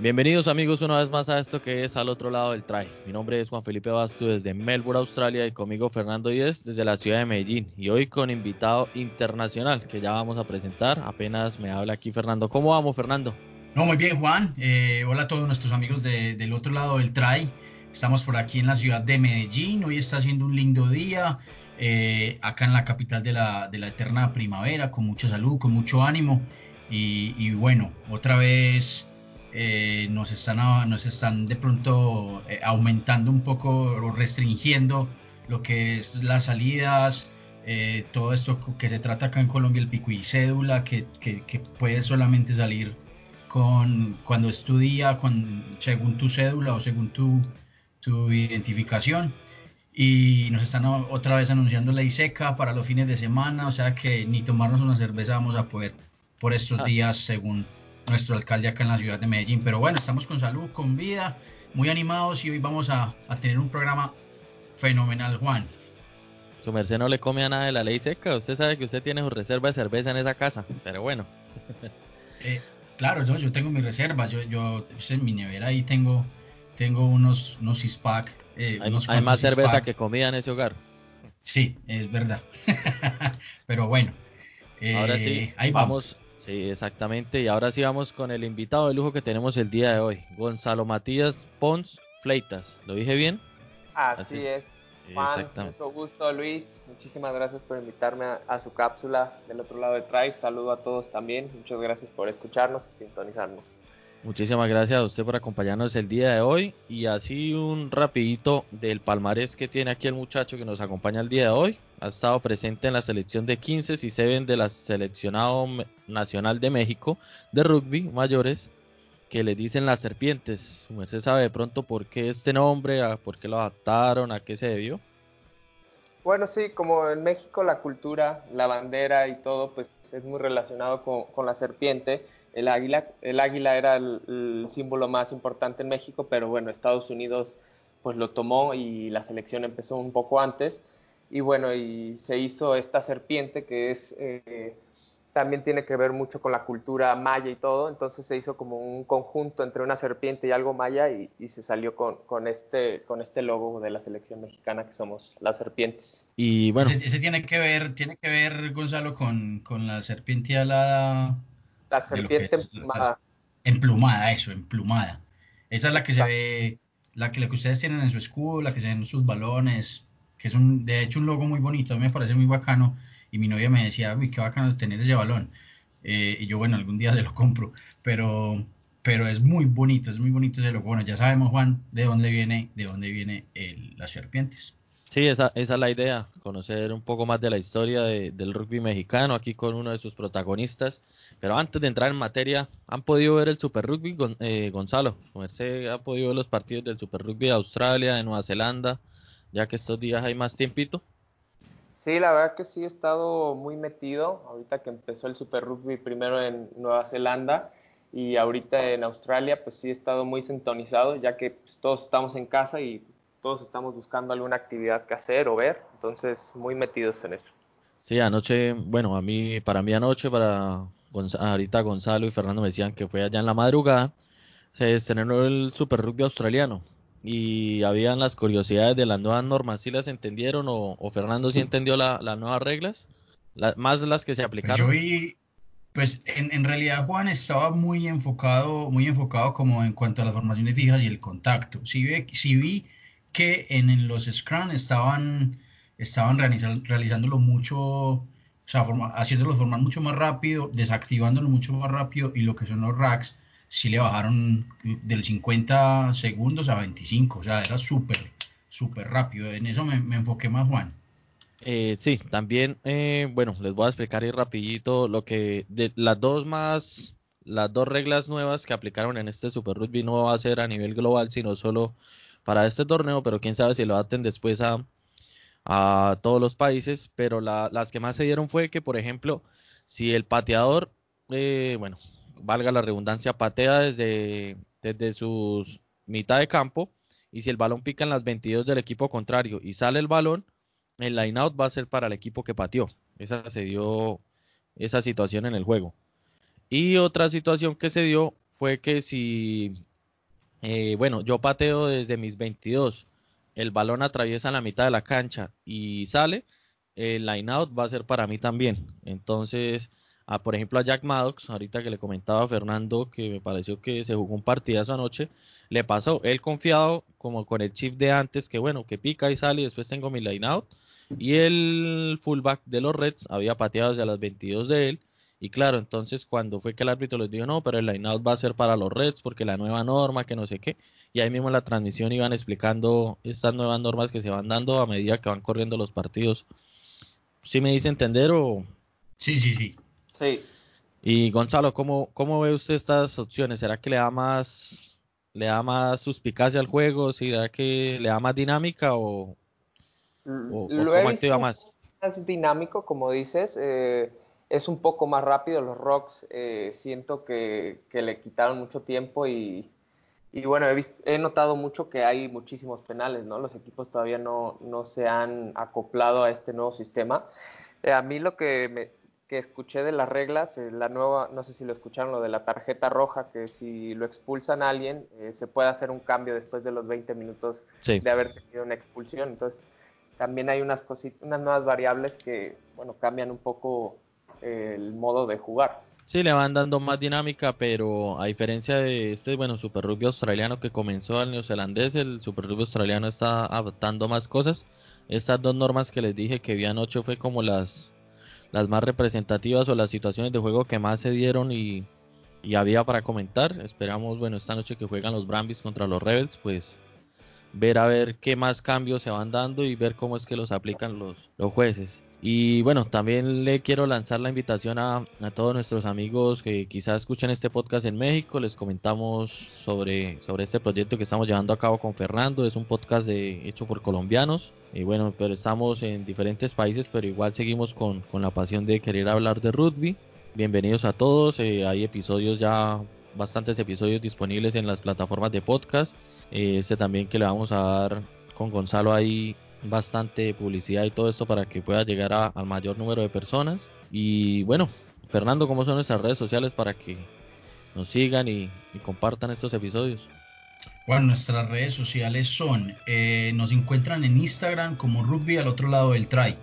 Bienvenidos amigos una vez más a esto que es al otro lado del try. Mi nombre es Juan Felipe Bastu desde Melbourne, Australia y conmigo Fernando Díez desde la ciudad de Medellín y hoy con invitado internacional que ya vamos a presentar. Apenas me habla aquí Fernando. ¿Cómo vamos Fernando? No, muy bien Juan. Eh, hola a todos nuestros amigos del otro lado del try. Estamos por aquí en la ciudad de Medellín. Hoy está haciendo un lindo día. Eh, acá en la capital de la, eterna primavera, con mucha salud, con mucho ánimo. Y bueno, otra vez eh, nos, están, nos están de pronto eh, aumentando un poco o restringiendo lo que es las salidas, eh, todo esto que se trata acá en Colombia, el pico y cédula, que, que, puede solamente salir con cuando estudia, con, según tu cédula o según tu, tu identificación. Y nos están otra vez anunciando ley seca para los fines de semana, o sea que ni tomarnos una cerveza vamos a poder por estos ah. días según nuestro alcalde acá en la ciudad de Medellín. Pero bueno, estamos con salud, con vida, muy animados y hoy vamos a, tener un programa fenomenal, Juan. Su merced no le come a nada de la ley seca. Usted sabe que usted tiene su reserva de cerveza en esa casa, pero bueno. Eh, claro, yo, yo tengo mi reserva. Yo, yo pues, en mi nevera ahí tengo, tengo unos, unos six-pack. Eh, hay, más cerveza que comida en ese hogar. Sí, es verdad. pero bueno. Ahora sí, eh, ahí vamos Sí, exactamente. Y ahora sí vamos con el invitado de lujo que tenemos el día de hoy, Gonzalo Matías Pons Fleitas. ¿Lo dije bien? Así, es. Juan, mucho gusto Luis, muchísimas gracias por invitarme a, su cápsula del otro lado de Tribe. Saludo a todos también, muchas gracias por escucharnos y sintonizarnos. Muchísimas gracias a usted por acompañarnos el día de hoy y así un rapidito del palmarés que tiene aquí el muchacho que nos acompaña el día de hoy. Ha estado presente en la selección de 15 y 7 de la seleccionado nacional de México de rugby mayores que le dicen las serpientes. ¿Usted sabe de pronto por qué este nombre, por qué lo adaptaron, a qué se debió? Bueno, sí, como en México la cultura, la bandera y todo, pues es muy relacionado con la serpiente el águila. El águila era el, símbolo más importante en México, pero bueno, Estados Unidos pues lo tomó y la selección empezó un poco antes. Y bueno, y se hizo esta serpiente que es eh, también tiene que ver mucho con la cultura maya y todo, entonces se hizo como un conjunto entre una serpiente y algo maya y, se salió con, este, con este logo de la selección mexicana que somos las serpientes. Y bueno, ese, tiene que ver, tiene que ver Gonzalo con, con la serpiente alada la serpiente emplumada. Emplumada, eso, emplumada. Esa es la que se ve, la que, la que ustedes tienen en su escudo, la que se ven en sus balones, que es un, de hecho un logo muy bonito, a mí me parece muy bacano. Y mi novia me decía, uy, qué bacano tener ese balón. Eh, y yo, bueno, algún día se lo compro, pero, pero es muy bonito, es muy bonito ese logo. Bueno, ya sabemos, Juan, de dónde viene, de dónde viene las serpientes. Sí, esa, es la idea, conocer un poco más de la historia del rugby mexicano aquí con uno de sus protagonistas. Pero antes de entrar en materia, ¿han podido ver el Super Rugby, eh, Gonzalo? ¿Se ha podido ver los partidos del Super Rugby de Australia, de Nueva Zelanda, ya que estos días hay más tiempito? Sí, la verdad que sí he estado muy metido. Ahorita que empezó el Super Rugby primero en Nueva Zelanda y ahorita en Australia, pues sí he estado muy sintonizado, ya que pues, todos estamos en casa y todos estamos buscando alguna actividad que hacer o ver, entonces muy metidos en eso. Sí, anoche, bueno, a mí, para mí anoche, para ahorita Gonzalo y Fernando me decían que fue allá en la madrugada, se estrenó el Super Rugby australiano y habían las curiosidades de las nuevas normas, ¿sí las entendieron o, Fernando sí entendió las nuevas reglas? más las que se aplicaron. Pues yo vi, pues en, en, realidad Juan estaba muy enfocado, muy enfocado como en cuanto a las formaciones fijas y el contacto. Sí, sí vi que en, los Scrum estaban, estaban realizándolo mucho, o sea, haciéndolo formar mucho más rápido, desactivándolo mucho más rápido y lo que son los racks sí le bajaron del 50 segundos a 25, o sea, era súper, súper rápido. En eso me, enfoqué más, Juan. Eh, sí, también, eh, bueno, les voy a explicar ahí rapidito lo que, de las dos más, las dos reglas nuevas que aplicaron en este Super Rugby no va a ser a nivel global, sino solo para este torneo, pero quién sabe si lo adapten después a, a todos los países. Pero las que más se dieron fue que, por ejemplo, si el pateador, eh, bueno, valga la redundancia, patea desde, desde sus mitad de campo y si el balón pica en las 22 del equipo contrario y sale el balón, el line out va a ser para el equipo que pateó. Esa se dio esa situación en el juego. Y otra situación que se dio fue que si eh, bueno, yo pateo desde mis 22, el balón atraviesa la mitad de la cancha y sale, el line out va a ser para mí también. Entonces, a, por ejemplo, a Jack Maddox, ahorita que le comentaba a Fernando que me pareció que se jugó un partidazo anoche, le pasó, él confiado como con el chip de antes, que bueno, que pica y sale y después tengo mi line out. Y el fullback de los Reds había pateado hacia las 22 de él. Y claro, entonces cuando fue que el árbitro les dijo, no, pero el line out va a ser para los Reds porque la nueva norma, que no sé qué. Y ahí mismo en la transmisión iban explicando estas nuevas normas que se van dando a medida que van corriendo los partidos. ¿Sí me dice entender o...? Sí, sí, sí. Sí. Y Gonzalo, ¿cómo, ¿cómo ve usted estas opciones? ¿Será que le da más le da más suspicacia al juego? ¿Será que le da más dinámica o, o, Lo cómo activa más? Más dinámico, como dices. Eh, es un poco más rápido. Los Rocks eh, siento que, que, le quitaron mucho tiempo y, y bueno, he, he, notado mucho que hay muchísimos penales, ¿no? Los equipos todavía no, no se han acoplado a este nuevo sistema. Eh, a mí lo que me, que escuché de las reglas, eh, la nueva, no sé si lo escucharon, lo de la tarjeta roja, que si lo expulsan a alguien, eh, se puede hacer un cambio después de los 20 minutos de haber tenido una expulsión. Entonces, también hay unas, cositas, unas nuevas variables que, bueno, cambian un poco el modo de jugar. Sí, le van dando más dinámica, pero a diferencia de este, bueno, Super Rugby australiano que comenzó al neozelandés, el Super Rugby australiano está adaptando más cosas. Estas dos normas que les dije que vi anoche fue como las las más representativas o las situaciones de juego que más se dieron y, había para comentar. Esperamos, bueno, esta noche que juegan los Brambis contra los Rebels, pues ver a ver qué más cambios se van dando y ver cómo es que los aplican los, los jueces. Y bueno, también le quiero lanzar la invitación a, a, todos nuestros amigos que quizás escuchen este podcast en México. Les comentamos sobre, sobre este proyecto que estamos llevando a cabo con Fernando. Es un podcast de, hecho por colombianos. Y bueno, pero estamos en diferentes países, pero igual seguimos con, con la pasión de querer hablar de rugby. Bienvenidos a todos. Eh, hay episodios ya, bastantes episodios disponibles en las plataformas de podcast. Eh, este también que le vamos a dar con Gonzalo ahí bastante publicidad y todo esto para que pueda llegar al mayor número de personas. Y bueno, Fernando, ¿cómo son nuestras redes sociales para que nos sigan y, compartan estos episodios? Bueno, nuestras redes sociales son, eh, nos encuentran en Instagram como Rugby al otro lado del try.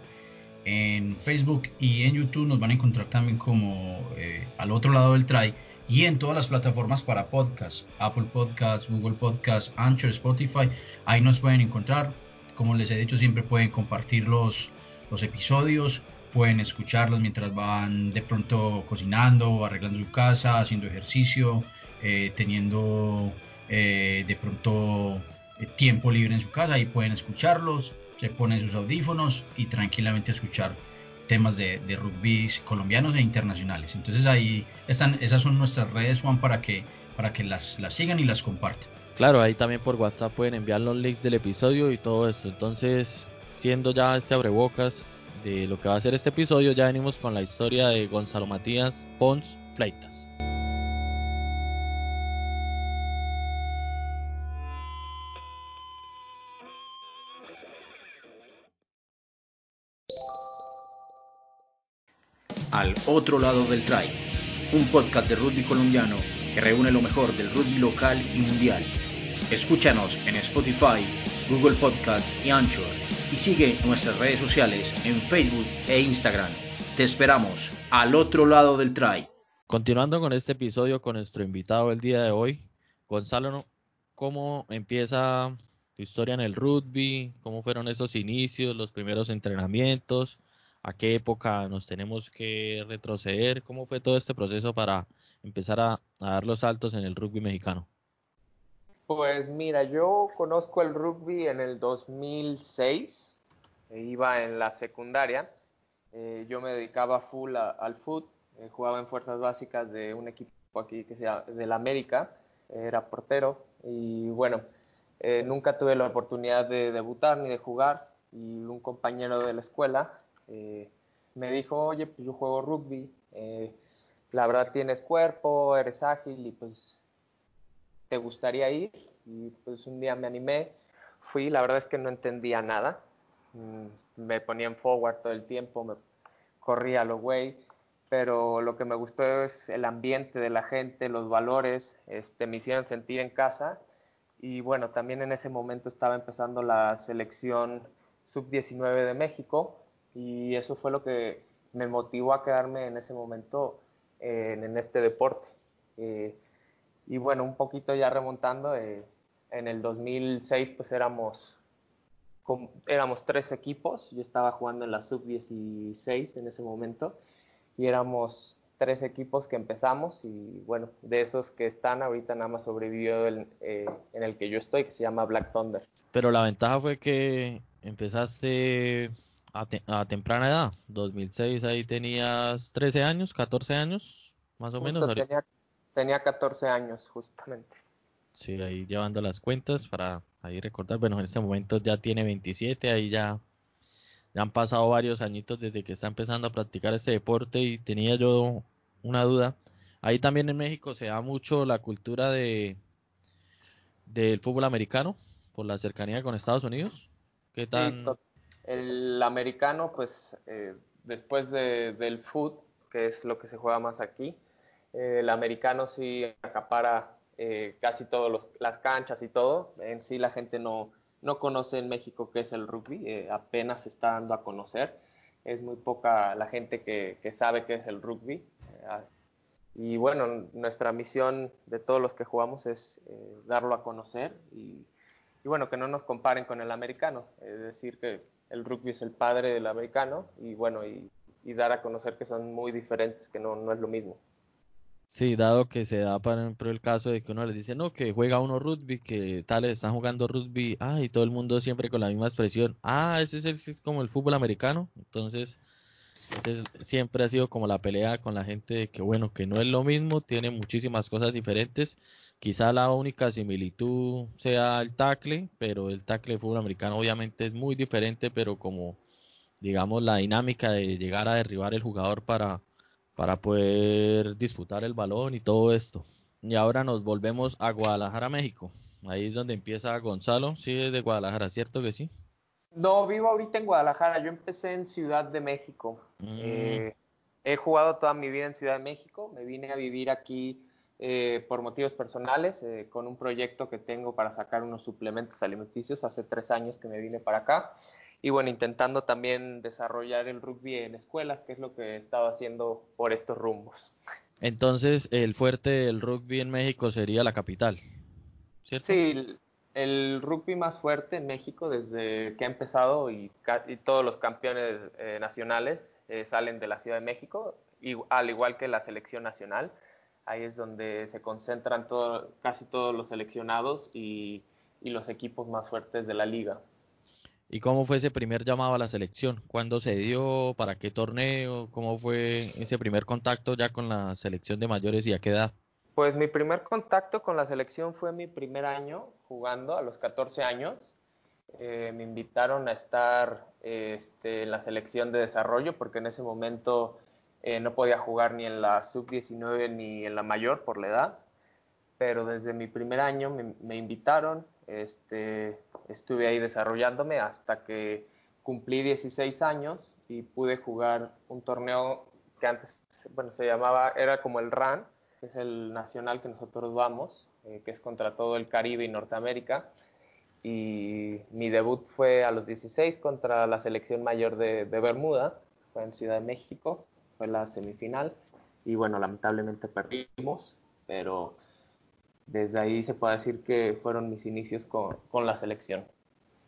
En Facebook y en YouTube nos van a encontrar también como eh, al otro lado del try. Y en todas las plataformas para podcast, Apple Podcasts, Google Podcasts, Anchor, Spotify, ahí nos pueden encontrar. Como les he dicho, siempre pueden compartir los, los episodios, pueden escucharlos mientras van de pronto cocinando, arreglando su casa, haciendo ejercicio, eh, teniendo eh, de pronto eh, tiempo libre en su casa y pueden escucharlos, se ponen sus audífonos y tranquilamente escuchar temas de, de rugby colombianos e internacionales. Entonces ahí están, esas son nuestras redes, Juan, para que, para que las, las sigan y las compartan. Claro, ahí también por WhatsApp pueden enviar los links del episodio y todo esto. Entonces, siendo ya este abrebocas de lo que va a ser este episodio, ya venimos con la historia de Gonzalo Matías Pons Fleitas. Al otro lado del try, un podcast de rugby colombiano que reúne lo mejor del rugby local y mundial Escúchanos en Spotify, Google Podcast y Anchor y sigue nuestras redes sociales en Facebook e Instagram. Te esperamos al otro lado del try. Continuando con este episodio con nuestro invitado el día de hoy, Gonzalo, ¿cómo empieza tu historia en el rugby? ¿Cómo fueron esos inicios, los primeros entrenamientos? ¿A qué época nos tenemos que retroceder? ¿Cómo fue todo este proceso para empezar a, dar los saltos en el rugby mexicano? Pues mira, yo conozco el rugby en el 2006, e iba en la secundaria, eh, yo me dedicaba full al foot, eh, jugaba en fuerzas básicas de un equipo aquí que se llama del América, era portero y bueno, eh, nunca tuve la oportunidad de debutar ni de jugar y un compañero de la escuela me dijo, oye, pues yo juego rugby, la verdad tienes cuerpo, eres ágil y pues ¿te gustaría ir? Y pues un día me animé, fui, la verdad es que no entendía nada, mm, me ponía en forward todo el tiempo, me corría a lo güey, pero lo que me gustó es el ambiente de la gente, los valores, este, me hicieron sentir en casa y bueno, también en ese momento estaba empezando la selección sub-19 de México y eso fue lo que me motivó a quedarme en ese momento en, este deporte. Eh, y bueno, un poquito ya remontando, eh, en el 2006 pues éramos, éramos tres equipos, yo estaba jugando en la sub-16 en ese momento y éramos tres equipos que empezamos y bueno, de esos que están ahorita nada más sobrevivió el, eh, en el que yo estoy, que se llama Black Thunder. Pero la ventaja fue que empezaste a, temprana edad, 2006 ahí tenías 13 años, 14 años, más o menos. Tenía, tenía 14 años, justamente. Sí, ahí llevando las cuentas para ahí recordar, bueno, en este momento ya tiene 27, ahí ya ya han pasado varios añitos desde que está empezando a practicar este deporte y tenía yo una duda. Ahí también en México se da mucho la cultura de del fútbol americano por la cercanía con Estados Unidos. ¿Qué tan? El americano, pues eh, después del fútbol, que es lo que se juega más aquí, eh, el americano sí acapara eh, casi todas las canchas y todo. En sí la gente no, no conoce en México qué es el rugby, apenas se está dando a conocer. Es muy poca la gente que, sabe qué es el rugby. Eh, y bueno, nuestra misión de todos los que jugamos es darlo a conocer y, bueno, que no nos comparen con el americano. Es decir, que el rugby es el padre del americano y bueno, y, dar a conocer que son muy diferentes, que no, no es lo mismo. Sí, dado que se da, por ejemplo, el caso de que uno les dice, no, que juega uno rugby, que tales están jugando rugby, ah, y todo el mundo siempre con la misma expresión, ah, ese es, el, es como el fútbol americano, entonces siempre ha sido como la pelea con la gente de que, bueno, que no es lo mismo, tiene muchísimas cosas diferentes, quizá la única similitud sea el tackle, pero el tackle de fútbol americano obviamente es muy diferente, pero como, digamos, la dinámica de llegar a derribar el jugador para para poder disputar el balón y todo esto. Y ahora nos volvemos a Guadalajara, México. Ahí es donde empieza Gonzalo. Sí, es de Guadalajara, ¿cierto que sí? No, vivo ahorita en Guadalajara. Yo empecé en Ciudad de México. Mm. Eh, he jugado toda mi vida en Ciudad de México. Me vine a vivir aquí eh, por motivos personales, eh, con un proyecto que tengo para sacar unos suplementos alimenticios. Hace tres años que me vine para acá y bueno, intentando también desarrollar el rugby en escuelas, que es lo que he estado haciendo por estos rumbos. Entonces, el fuerte del rugby en México sería la capital, ¿cierto? Sí, el, rugby más fuerte en México desde que ha empezado y, todos los campeones eh, nacionales eh, salen de la Ciudad de México, y, al igual que la selección nacional. Ahí es donde se concentran todo, casi todos los seleccionados y los equipos más fuertes de la liga. ¿Y cómo fue ese primer llamado a la selección? ¿Cuándo se dio? ¿Para qué torneo? ¿Cómo fue ese primer contacto ya con la selección de mayores y a qué edad? Pues mi primer contacto con la selección fue mi primer año jugando a los 14 años. Eh, me invitaron a estar este, en la selección de desarrollo porque en ese momento eh, no podía jugar ni en la sub-19 ni en la mayor por la edad. Pero desde mi primer año me, invitaron, este, estuve ahí desarrollándome hasta que cumplí 16 años y pude jugar un torneo que antes, bueno, se llamaba, era como el RAN, que es el nacional que nosotros vamos, eh, que es contra todo el Caribe y Norteamérica. Y mi debut fue a los 16 contra la selección mayor de, de Bermuda, fue en Ciudad de México, fue la semifinal. Y bueno, lamentablemente perdimos, pero desde ahí se puede decir que fueron mis inicios con, la selección.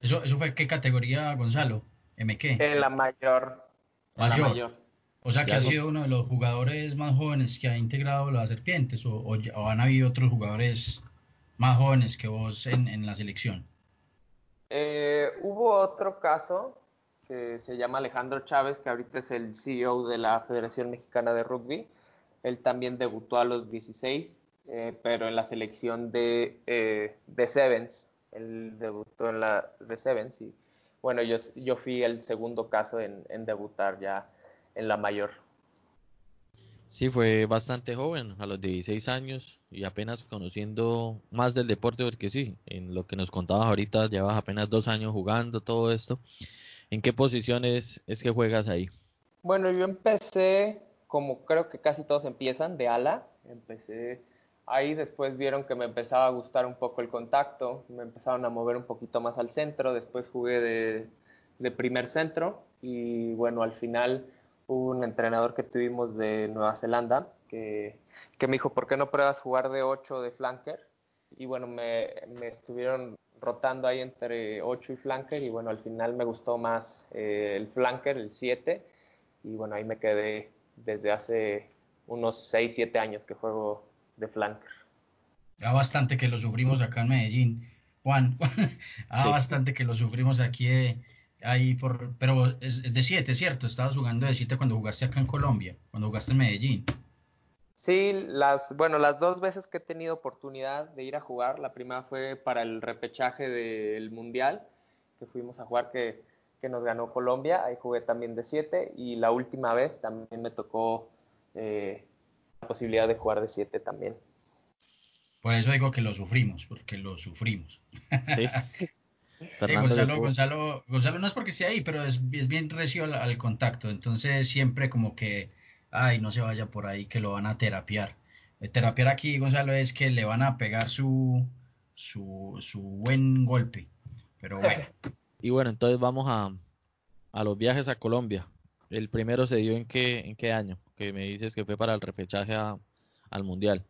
¿Eso, ¿Eso fue qué categoría, Gonzalo? ¿MQ? En la mayor. Mayor. O sea que ha sido uno de los jugadores más jóvenes que ha integrado las serpientes, o, han habido otros jugadores más jóvenes que vos en, la selección. Eh, hubo otro caso que se llama Alejandro Chávez, que ahorita es el CEO de la Federación Mexicana de Rugby. Él también debutó a los 16 eh, pero en la selección de, eh, de Sevens. Él debutó en la de Sevens y bueno, yo, yo fui el segundo caso en, debutar ya en la mayor. Sí, fue bastante joven, a los 16 años y apenas conociendo más del deporte, porque sí, en lo que nos contabas ahorita, llevas apenas dos años jugando todo esto. ¿En qué posiciones es que juegas ahí? Bueno, yo empecé, como creo que casi todos empiezan, de ala. Empecé ahí después vieron que me empezaba a gustar un poco el contacto, me empezaron a mover un poquito más al centro, después jugué de, primer centro y bueno, al final hubo un entrenador que tuvimos de Nueva Zelanda que, me dijo, ¿por qué no pruebas jugar de 8 de flanker? Y bueno, me estuvieron rotando ahí entre 8 y flanker y bueno, al final me gustó más eh, el flanker, el 7 y bueno, ahí me quedé desde hace unos 6, 7 años que juego de flanker. Ya bastante que lo sufrimos acá en Medellín, Juan, ah, bastante que lo sufrimos aquí eh, ahí por, pero es, es de 7, ¿cierto? Estabas jugando de 7 cuando jugaste acá en Colombia, cuando jugaste en Medellín. Sí, las, bueno, las dos veces que he tenido oportunidad de ir a jugar, la primera fue para el repechaje del Mundial, que fuimos a jugar que, que nos ganó Colombia, ahí jugué también de 7, y la última vez también me tocó eh, la posibilidad de jugar de 7 también. Por eso digo que lo sufrimos, porque lo sufrimos. Sí. Sí, Gonzalo, Gonzalo, Gonzalo no es porque esté ahí, pero es, es bien recio al, al, contacto, entonces siempre como que ay, no se vaya por ahí que lo van a terapiar. El terapiar aquí, Gonzalo, es que le van a pegar su, su, su buen golpe. Pero bueno. Y bueno, entonces vamos a, a los viajes a Colombia. El primero se dio en qué, en qué año? Que me dices que fue para el refechaje a, al Mundial.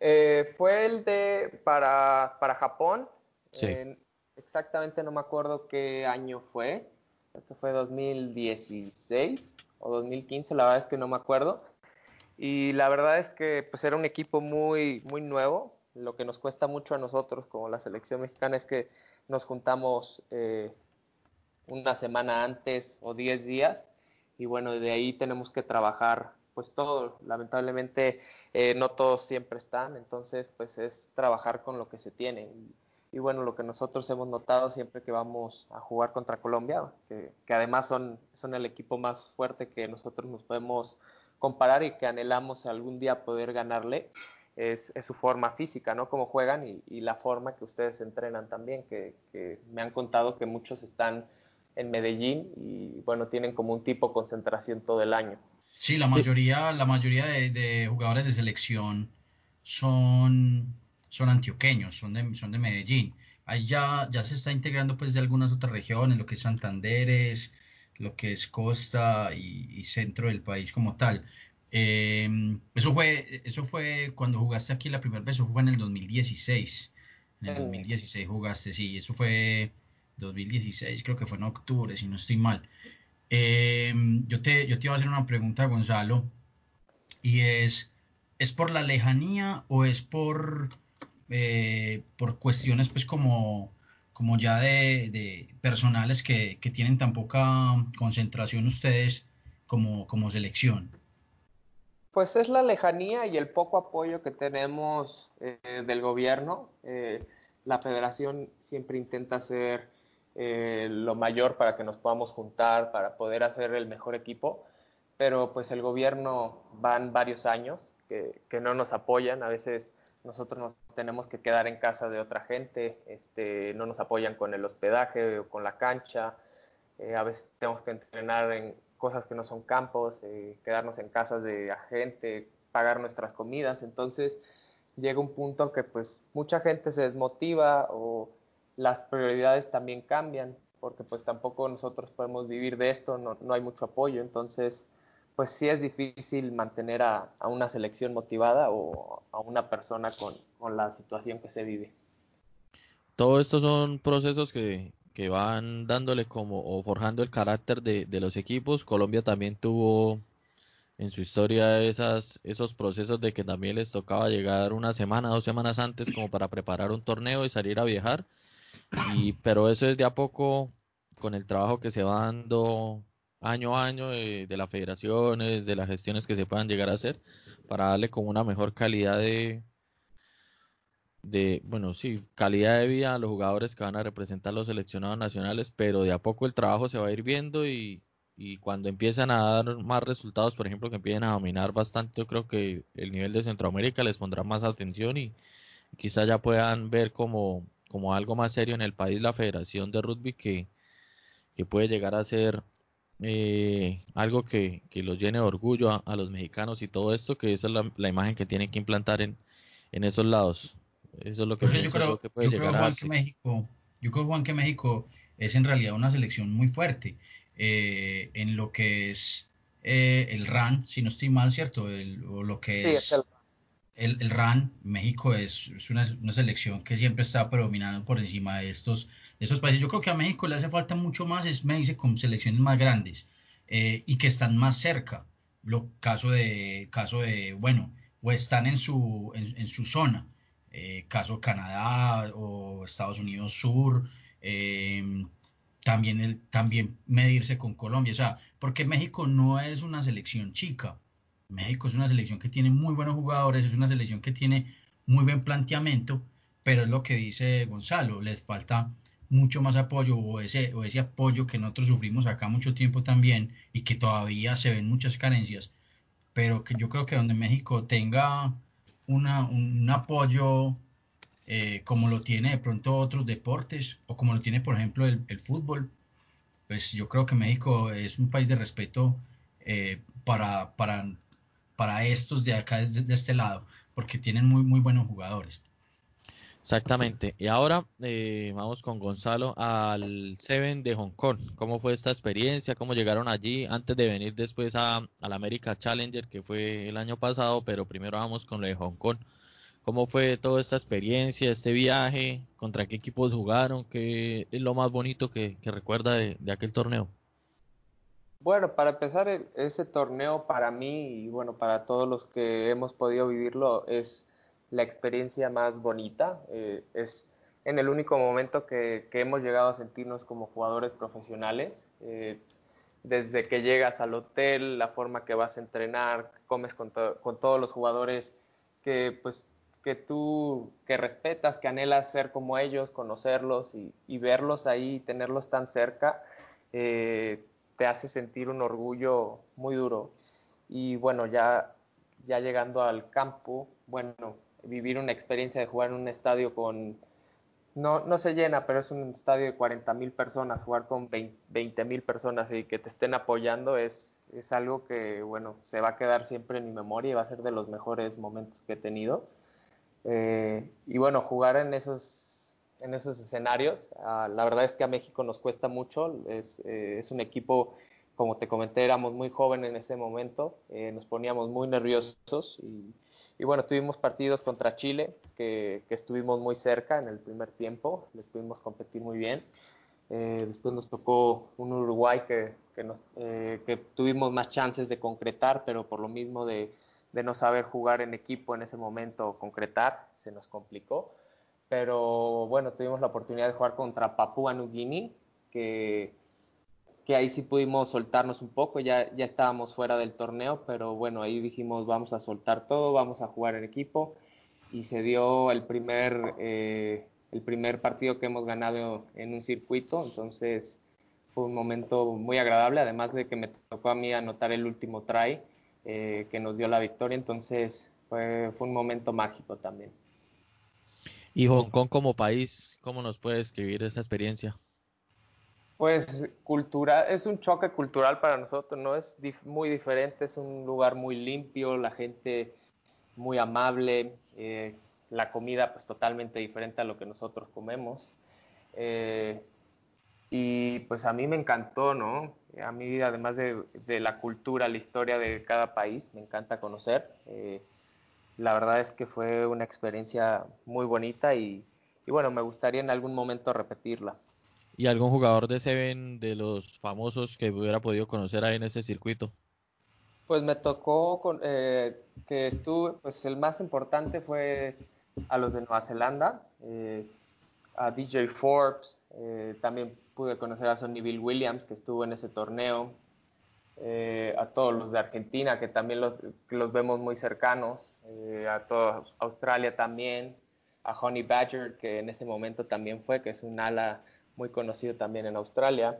Eh, fue el de para, para Japón. Sí. Eh, exactamente no me acuerdo qué año fue. Creo que fue 2016 o 2015, la verdad es que no me acuerdo. Y la verdad es que pues era un equipo muy, muy nuevo. Lo que nos cuesta mucho a nosotros como la selección mexicana es que nos juntamos eh, una semana antes o 10 días y bueno, de ahí tenemos que trabajar pues todo. Lamentablemente eh, no todos siempre están, entonces pues es trabajar con lo que se tiene. Y, bueno, lo que nosotros hemos notado siempre que vamos a jugar contra Colombia, que, además son, son el equipo más fuerte que nosotros nos podemos comparar y que anhelamos algún día poder ganarle, es, su forma física, ¿no? Cómo juegan y, la forma que ustedes entrenan también, que, me han contado que muchos están en Medellín y bueno, tienen como un tipo concentración todo el año. Sí, la mayoría, la mayoría de, de jugadores de selección son son antioqueños, son de, son de Medellín. Ahí ya, ya se está integrando pues de algunas otras regiones, lo que es Santanderes, lo que es costa y, y centro del país como tal. Eh, eso fue eso fue cuando jugaste aquí la primera vez, eso fue en el 2016. En el 2016 jugaste, sí, eso fue 2016, creo que fue en octubre, si no estoy mal. Eh, yo, te, yo te iba a hacer una pregunta, Gonzalo, y es, ¿es por la lejanía o es por eh, por cuestiones pues como, como ya de, personales que, que, tienen tan poca concentración ustedes como, como selección? Pues es la lejanía y el poco apoyo que tenemos eh, del gobierno. Eh, la federación siempre intenta hacer lo mayor para que nos podamos juntar, para poder hacer el mejor equipo, pero pues el gobierno van varios años que, que no nos apoyan, a veces nosotros nos tenemos que quedar en casa de otra gente, este, no nos apoyan con el hospedaje o con la cancha, eh, a veces tenemos que entrenar en cosas que no son campos, eh, quedarnos en casas de gente, pagar nuestras comidas, entonces llega un punto que pues mucha gente se desmotiva o las prioridades también cambian, porque pues tampoco nosotros podemos vivir de esto, no, no hay mucho apoyo, entonces pues sí es difícil mantener a, una selección motivada o a una persona con, la situación que se vive. Todo esto son procesos que, van dándole como o forjando el carácter de, los equipos. Colombia también tuvo en su historia esos procesos de que también les tocaba llegar una semana, dos semanas antes como para preparar un torneo y salir a viajar. Pero eso es de a poco con el trabajo que se va dando año a año de, de, las federaciones, de las gestiones que se puedan llegar a hacer, para darle como una mejor calidad de, de, bueno, sí, calidad de vida a los jugadores que van a representar los seleccionados nacionales, pero de a poco el trabajo se va a ir viendo y, cuando empiezan a dar más resultados, por ejemplo, que empiecen a dominar bastante, yo creo que el nivel de Centroamérica les pondrá más atención y quizá ya puedan ver como, algo más serio en el país la Federación de Rugby que puede llegar a ser eh, algo que, que, los llene de orgullo a, a, los mexicanos y todo esto, que esa es la, la, imagen que tienen que implantar en, en esos lados. Eso es lo que, yo creo, que puede llegar Juan, que México, yo creo, Juan, que México es en realidad una selección muy fuerte eh, en lo que es eh, el RAN, si no estoy mal, ¿cierto? o lo que es, el... El, RAN, México es, una, selección que siempre está predominando por encima de estos, estos países. Yo creo que a México le hace falta mucho más, es, me dice, con selecciones más grandes eh, y que están más cerca. Lo caso de, caso de, bueno, o están en su, en, su zona, eh, caso Canadá o Estados Unidos Sur, eh, también, el, también medirse con Colombia, o sea, porque México no es una selección chica, México es una selección que tiene muy buenos jugadores, es una selección que tiene muy buen planteamiento, pero es lo que dice Gonzalo, les falta mucho más apoyo o ese, o ese apoyo que nosotros sufrimos acá mucho tiempo también y que todavía se ven muchas carencias, pero que yo creo que donde México tenga una, un apoyo eh, como lo tiene de pronto otros deportes o como lo tiene por ejemplo el, fútbol, pues yo creo que México es un país de respeto eh, para, para, para estos de acá, de, este lado, porque tienen muy, muy buenos jugadores. Exactamente. Y ahora eh, vamos con Gonzalo al Seven de Hong Kong. ¿Cómo fue esta experiencia? ¿Cómo llegaron allí antes de venir después al América Challenger que fue el año pasado? Pero primero vamos con lo de Hong Kong. ¿Cómo fue toda esta experiencia, este viaje? ¿Contra qué equipos jugaron? ¿Qué es lo más bonito que, recuerda de, aquel torneo? Bueno, para empezar, ese torneo para mí y bueno, para todos los que hemos podido vivirlo es la experiencia más bonita. Eh, es en el único momento que, hemos llegado a sentirnos como jugadores profesionales. Eh, desde que llegas al hotel, la forma que vas a entrenar, comes con, con todos los jugadores que pues que tú que respetas, que anhelas ser como ellos, conocerlos y, verlos ahí, tenerlos tan cerca, eh, te hace sentir un orgullo muy duro. Y bueno, ya, ya llegando al campo, bueno, vivir una experiencia de jugar en un estadio con, no, no se llena, pero es un estadio de 40 mil personas, jugar con 20 mil personas y que te estén apoyando es, es algo que, bueno, se va a quedar siempre en mi memoria y va a ser de los mejores momentos que he tenido. Eh, y bueno, jugar en esos, en esos escenarios, ah, la verdad es que a México nos cuesta mucho, es, eh, es un equipo, como te comenté, éramos muy jóvenes en ese momento, eh, nos poníamos muy nerviosos y y bueno, tuvimos partidos contra Chile, que, estuvimos muy cerca en el primer tiempo, les pudimos competir muy bien. Eh, después nos tocó un Uruguay que, nos, eh, que, tuvimos más chances de concretar, pero por lo mismo de, de, no saber jugar en equipo en ese momento, concretar, se nos complicó. Pero bueno, tuvimos la oportunidad de jugar contra Papúa New Guinea, que, que ahí sí pudimos soltarnos un poco, ya, ya estábamos fuera del torneo, pero bueno, ahí dijimos vamos a soltar todo, vamos a jugar en equipo y se dio el primer, eh, el primer partido que hemos ganado en un circuito, entonces fue un momento muy agradable, además de que me tocó a mí anotar el último try eh, que nos dio la victoria, entonces fue un momento mágico también. ¿Y Hong Kong como país, cómo nos puede describir esa experiencia? Pues cultural, es un choque cultural para nosotros, no es muy diferente, es un lugar muy limpio, la gente muy amable, eh, la comida pues totalmente diferente a lo que nosotros comemos. Eh, y pues a mí me encantó, ¿no? A mí además de, la cultura, la historia de cada país, me encanta conocer. Eh, la verdad es que fue una experiencia muy bonita y bueno, me gustaría en algún momento repetirla. ¿Y algún jugador de Seven de los famosos que hubiera podido conocer ahí en ese circuito? Pues me tocó con, eh, que estuve, pues el más importante fue a los de Nueva Zelanda, eh, a DJ Forbes, eh, también pude conocer a Sonny Bill Williams que estuvo en ese torneo, a todos los de Argentina que también los, vemos muy cercanos, a toda Australia también, a Honey Badger que en ese momento también fue, que es un ala muy conocido también en Australia.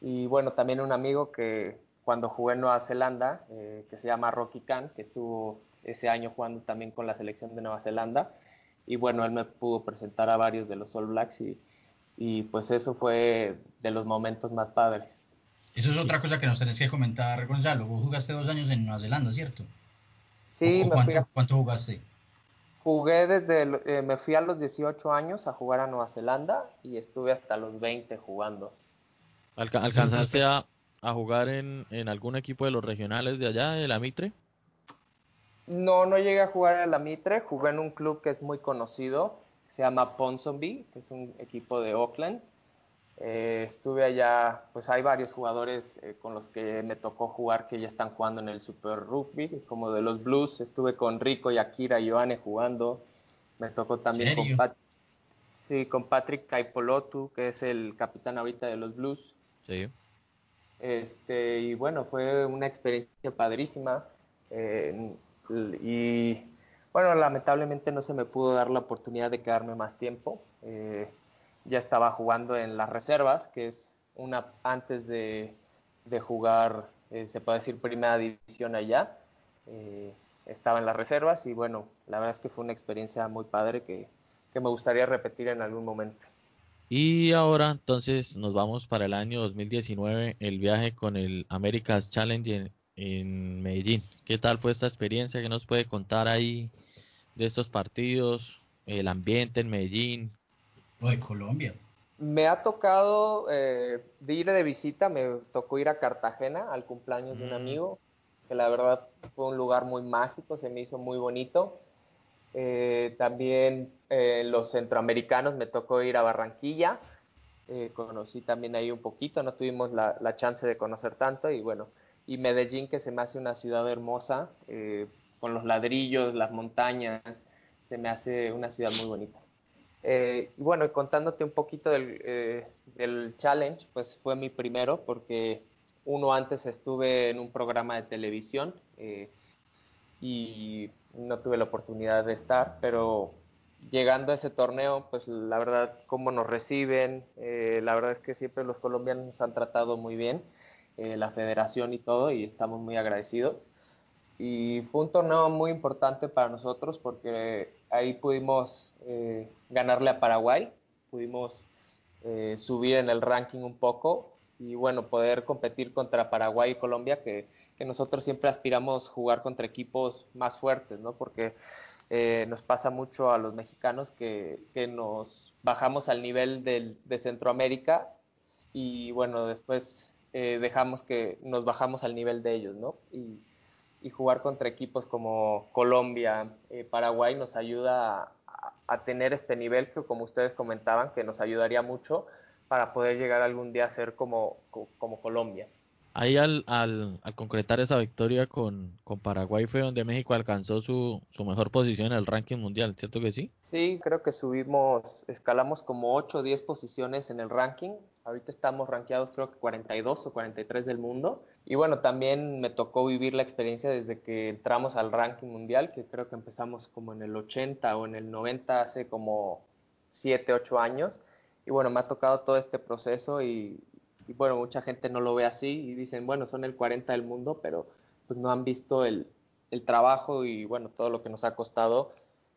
Y bueno, también un amigo que cuando jugué en Nueva Zelanda, eh, que se llama Rocky Khan, que estuvo ese año jugando también con la selección de Nueva Zelanda. Y bueno, él me pudo presentar a varios de los All Blacks y, y pues eso fue de los momentos más padres. Eso es otra cosa que nos tenés que comentar, Gonzalo. Vos jugaste dos años en Nueva Zelanda, ¿cierto? Sí, me cuánto, ¿Cuánto jugaste? Jugué desde, eh, me fui a los 18 años a jugar a Nueva Zelanda y estuve hasta los 20 jugando. ¿Alcanzaste a, jugar en, algún equipo de los regionales de allá, de la Mitre? No, no llegué a jugar en la Mitre, jugué en un club que es muy conocido, se llama Ponsonby, que es un equipo de Auckland. Eh, estuve allá, pues hay varios jugadores eh, con los que me tocó jugar que ya están jugando en el Super Rugby, como de los Blues. Estuve con Rico y Akira Ioane jugando. Me tocó también con, Pat sí, con Patrick Kaipolotu, que es el capitán ahorita de los Blues. Sí. Este, y bueno, fue una experiencia padrísima. Eh, y bueno, lamentablemente no se me pudo dar la oportunidad de quedarme más tiempo. Eh, ya estaba jugando en las reservas, que es una antes de, jugar, eh, se puede decir, primera división allá. Eh, estaba en las reservas y bueno, la verdad es que fue una experiencia muy padre que, me gustaría repetir en algún momento. Y ahora entonces nos vamos para el año 2019, el viaje con el America's Challenge en, en Medellín. ¿Qué tal fue esta experiencia? ¿Qué nos puede contar ahí de estos partidos, el ambiente en Medellín. O de Colombia. Me ha tocado eh, de ir de visita, me tocó ir a Cartagena al cumpleaños de un mm. amigo, que la verdad fue un lugar muy mágico, se me hizo muy bonito. Eh, también eh, los centroamericanos me tocó ir a Barranquilla, conocí también ahí un poquito, no tuvimos la, la, chance de conocer tanto y bueno, y Medellín que se me hace una ciudad hermosa, con los ladrillos, las montañas, se me hace una ciudad muy bonita. Eh, y bueno, contándote un poquito eh, del, challenge, pues fue mi primero porque uno antes estuve en un programa de televisión eh, y no tuve la oportunidad de estar, pero llegando a ese torneo, pues la verdad, cómo nos reciben, la verdad es que siempre los colombianos nos han tratado muy bien, la federación y todo, y estamos muy agradecidos. Y fue un torneo muy importante para nosotros porque ahí pudimos eh, ganarle a Paraguay, pudimos eh, subir en el ranking un poco y bueno, poder competir contra Paraguay y Colombia, que, que nosotros siempre aspiramos jugar contra equipos más fuertes, ¿no? Porque eh, nos pasa mucho a los mexicanos que, que nos bajamos al nivel del, de Centroamérica y bueno, después dejamos que nos bajamos al nivel de ellos, ¿no? Y, y jugar contra equipos como Colombia, eh, Paraguay nos ayuda a, tener este nivel que como ustedes comentaban, que nos ayudaría mucho para poder llegar algún día a ser como, como Colombia. Ahí al, al, al, concretar esa victoria con, con, Paraguay fue donde México alcanzó su, su, mejor posición en el ranking mundial, ¿cierto que sí? Sí, creo que subimos, escalamos como 8 o 10 posiciones en el ranking. Ahorita estamos rankeados creo que 42 o 43 del mundo. Y bueno, también me tocó vivir la experiencia desde que entramos al ranking mundial, que creo que empezamos como en el 80 o en el 90 hace como 7, 8 años. Y bueno, me ha tocado todo este proceso y, y bueno, mucha gente no lo ve así y dicen, bueno, son el 40 del mundo, pero pues no han visto el, el trabajo y bueno, todo lo que nos ha costado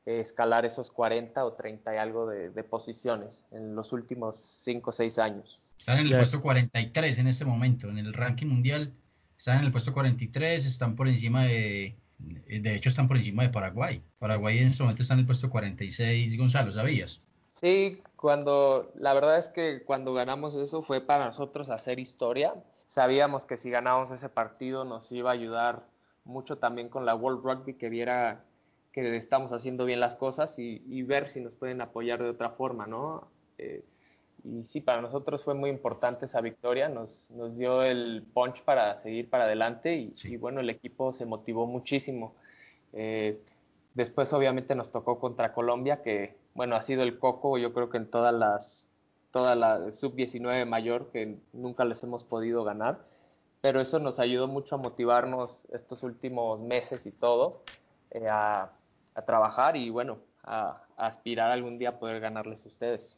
eh, escalar esos 40 o 30 y algo de, posiciones en los últimos 5 o 6 años. Están en el puesto 43 en este momento, en el ranking mundial, están en el puesto 43, están por encima de, de hecho están por encima de Paraguay. Paraguay en este momento está en el puesto 46, Gonzalo, ¿sabías? Sí, cuando la verdad es que cuando ganamos eso fue para nosotros hacer historia. Sabíamos que si ganábamos ese partido nos iba a ayudar mucho también con la World Rugby que viera que estamos haciendo bien las cosas y, ver si nos pueden apoyar de otra forma, ¿no? Eh, y sí, para nosotros fue muy importante esa victoria, nos, nos dio el punch para seguir para adelante y, bueno, el equipo se motivó muchísimo. Eh, después obviamente nos tocó contra Colombia, que bueno, ha sido el coco, yo creo que en todas las, toda la sub-19 mayor, que nunca les hemos podido ganar, pero eso nos ayudó mucho a motivarnos estos últimos meses y todo, eh, a, trabajar y bueno, a, aspirar algún día a poder ganarles a ustedes.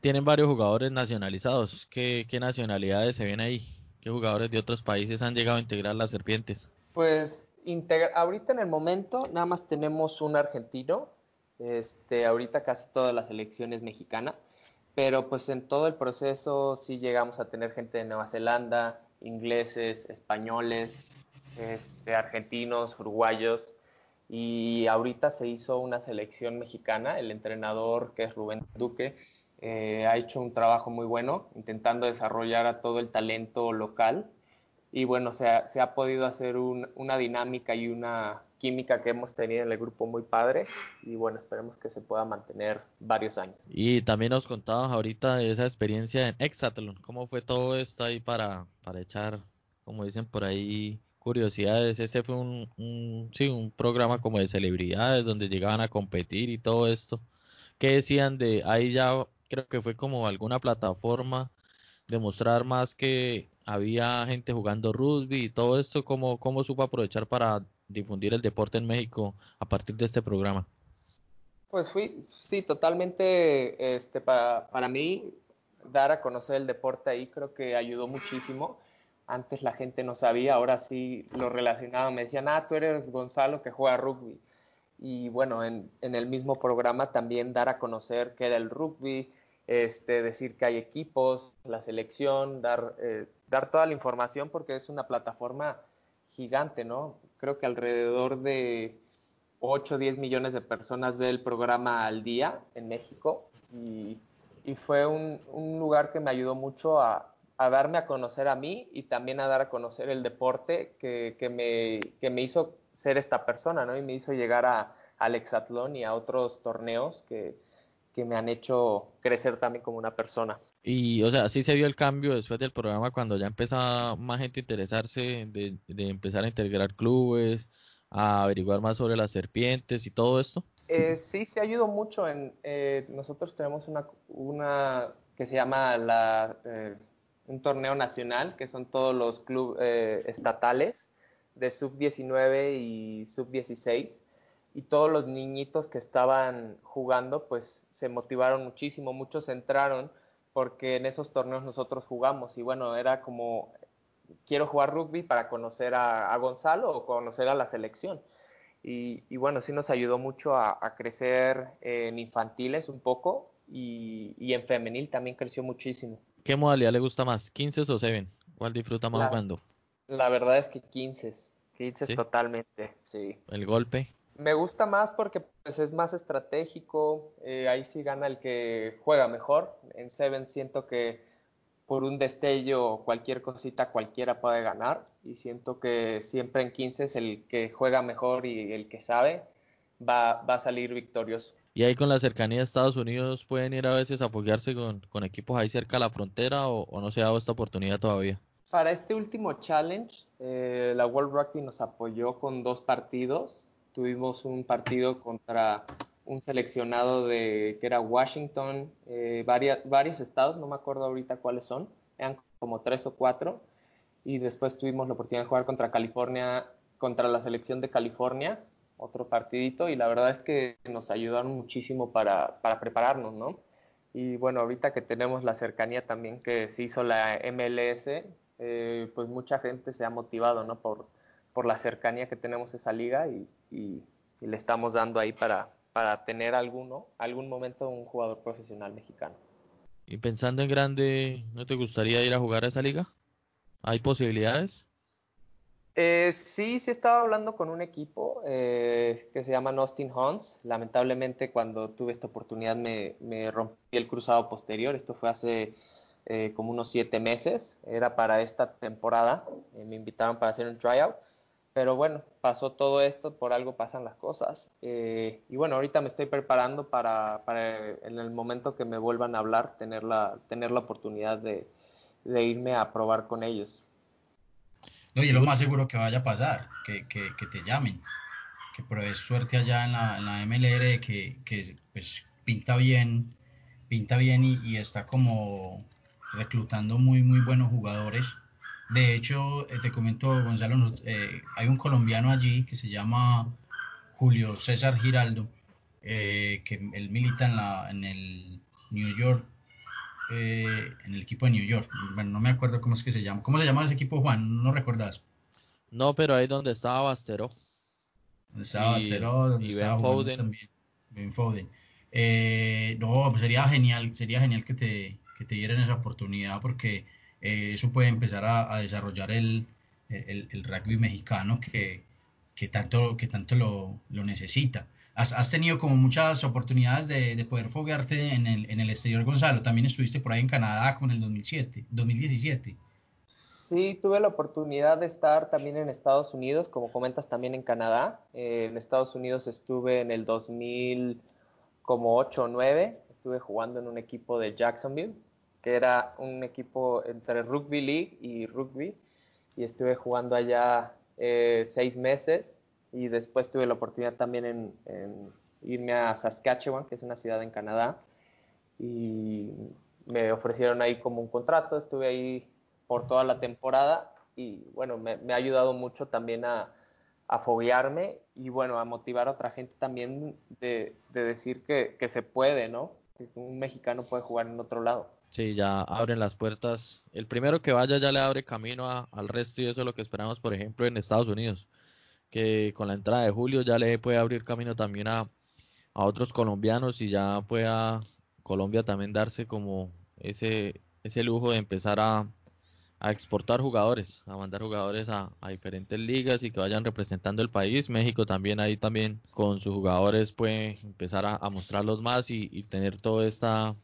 Tienen varios jugadores nacionalizados, ¿qué, nacionalidades se ven ahí? ¿Qué jugadores de otros países han llegado a integrar las serpientes? Pues ahorita en el momento nada más tenemos un argentino, este, ahorita casi toda la selección es mexicana, pero pues en todo el proceso sí llegamos a tener gente de Nueva Zelanda, ingleses, españoles, este, argentinos, uruguayos. y ahorita se hizo una selección mexicana, el entrenador que es Rubén Duque eh, ha hecho un trabajo muy bueno intentando desarrollar a todo el talento local y bueno, se ha, se ha podido hacer una dinámica y una química que hemos tenido en el grupo muy padre y bueno, esperemos que se pueda mantener varios años. Y también nos contabas ahorita de esa experiencia en Exatlon, ¿cómo fue todo esto ahí para, para echar, como dicen por ahí, curiosidades? Ese fue un, un, sí, un programa como de celebridades donde llegaban a competir y todo esto. ¿Qué decían de ahí ya creo que fue como alguna plataforma demostrar más que había gente jugando rugby y todo esto, ¿cómo, cómo supo aprovechar para difundir el deporte en México a partir de este programa? Pues fui, sí, totalmente, este, para, para mí, dar a conocer el deporte ahí creo que ayudó muchísimo. Antes la gente no sabía, ahora sí lo relacionaba, me decían, ah, tú eres Gonzalo que juega rugby. Y bueno, en, en el mismo programa también dar a conocer qué era el rugby, este, decir que hay equipos, la selección, dar, eh, dar toda la información porque es una plataforma gigante, ¿no? Creo que alrededor de 8 o 10 millones de personas ve el programa al día en México y, y fue un, un, lugar que me ayudó mucho a, a, darme a conocer a mí y también a dar a conocer el deporte que, que, me, que me hizo ser esta persona, ¿no? Y me hizo llegar a, al hexatlón y a otros torneos que, que me han hecho crecer también como una persona. Y, o sea, así se vio el cambio después del programa cuando ya empezaba más gente a interesarse de, de empezar a integrar clubes, a averiguar más sobre las serpientes y todo esto. Eh, sí, se ayudó mucho. En, eh, nosotros tenemos una, una que se llama la, eh, un torneo nacional, que son todos los clubes estatales de sub-19 y sub-16 y todos los niñitos que estaban jugando pues se motivaron muchísimo, muchos entraron porque en esos torneos nosotros jugamos y bueno, era como quiero jugar rugby para conocer a, a Gonzalo o conocer a la selección. Y, y bueno, sí nos ayudó mucho a, a, crecer en infantiles un poco y, y, en femenil también creció muchísimo. ¿Qué modalidad le gusta más, 15 o 7? ¿Cuál disfruta más la, jugando? La verdad es que 15, 15 ¿Sí? totalmente, sí. ¿El golpe? Me gusta más porque pues, es más estratégico, eh, ahí sí gana el que juega mejor. En Seven siento que por un destello cualquier cosita cualquiera puede ganar y siento que siempre en 15 es el que juega mejor y el que sabe va, va a salir victorioso. ¿Y ahí con la cercanía de Estados Unidos pueden ir a veces a apoyarse con, con equipos ahí cerca de la frontera o, o, no se ha dado esta oportunidad todavía? Para este último challenge, eh, la World Rugby nos apoyó con dos partidos tuvimos un partido contra un seleccionado de que era Washington, eh, varios estados, no me acuerdo ahorita cuáles son, eran como tres o cuatro, y después tuvimos la oportunidad de jugar contra California, contra la selección de California, otro partidito, y la verdad es que nos ayudaron muchísimo para, para prepararnos, ¿no? Y bueno, ahorita que tenemos la cercanía también que se hizo la MLS, eh, pues mucha gente se ha motivado, ¿no? Por, por la cercanía que tenemos a esa liga y, y, y, le estamos dando ahí para, para tener alguno, algún momento un jugador profesional mexicano. Y pensando en grande, ¿no te gustaría ir a jugar a esa liga? ¿Hay posibilidades? Eh, sí, sí estaba hablando con un equipo eh, que se llama Austin Hunts. Lamentablemente cuando tuve esta oportunidad me, me rompí el cruzado posterior. Esto fue hace eh, como unos siete meses. Era para esta temporada. Eh, me invitaron para hacer un tryout pero bueno, pasó todo esto, por algo pasan las cosas. Eh, y bueno, ahorita me estoy preparando para, para, en el momento que me vuelvan a hablar, tener la, tener la oportunidad de, irme a probar con ellos. No, y lo más seguro que vaya a pasar, que, que, te llamen, que pruebes suerte allá en la, en la MLR, que, que pues, pinta bien, pinta bien y está como reclutando muy, muy buenos jugadores de hecho, eh, te comento, Gonzalo, eh, hay un colombiano allí que se llama Julio César Giraldo, eh, que él milita en, la, en el New York, eh, en el equipo de New York. Bueno, no me acuerdo cómo es que se llama. ¿Cómo se llama ese equipo, Juan? ¿No recuerdas? No, pero ahí donde estaba Bastero. Donde estaba Bastero, donde y estaba ben Foden. También. Ben Foden. Eh, no, sería genial, sería genial que te, que te dieran esa oportunidad porque eh, eso puede empezar a, a desarrollar el, el, el, rugby mexicano que, que tanto, que tanto lo, lo necesita. Has, has, tenido como muchas oportunidades de, de poder foguearte en el, en el, exterior, Gonzalo. También estuviste por ahí en Canadá con el 2007, 2017. Sí, tuve la oportunidad de estar también en Estados Unidos, como comentas también en Canadá. Eh, en Estados Unidos estuve en el 2000 como 8 o 9, estuve jugando en un equipo de Jacksonville, era un equipo entre Rugby League y Rugby, y estuve jugando allá eh, seis meses y después tuve la oportunidad también en, irme a Saskatchewan, que es una ciudad en Canadá, y me ofrecieron ahí como un contrato, estuve ahí por toda la temporada y bueno, me, ha ayudado mucho también a, a foguearme y bueno, a motivar a otra gente también de, de decir que, que, se puede, ¿no? Que un mexicano puede jugar en otro lado. Sí, ya abren las puertas. El primero que vaya ya le abre camino a, al resto y eso es lo que esperamos, por ejemplo, en Estados Unidos, que con la entrada de Julio ya le puede abrir camino también a, a otros colombianos y ya pueda Colombia también darse como ese, ese lujo de empezar a, a exportar jugadores, a mandar jugadores a, diferentes ligas y que vayan representando el país. México también ahí también con sus jugadores puede empezar a, a mostrarlos más y, y, tener toda esta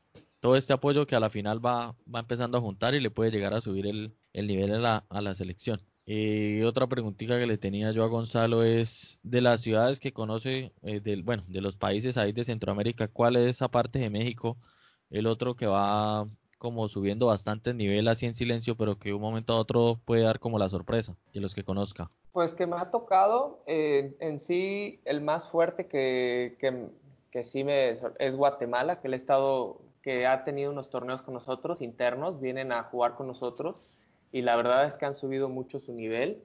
todo este apoyo que a la final va, va empezando a juntar y le puede llegar a subir el, el nivel a la, a la selección. Y otra preguntita que le tenía yo a Gonzalo es de las ciudades que conoce, eh, del, bueno, de los países ahí de Centroamérica, ¿cuál es aparte de México el otro que va como subiendo bastante el nivel así en silencio, pero que un momento a otro puede dar como la sorpresa de los que conozca? Pues que me ha tocado eh, en sí el más fuerte que, que, que sí me es Guatemala, que le he estado que ha tenido unos torneos con nosotros internos, vienen a jugar con nosotros y la verdad es que han subido mucho su nivel,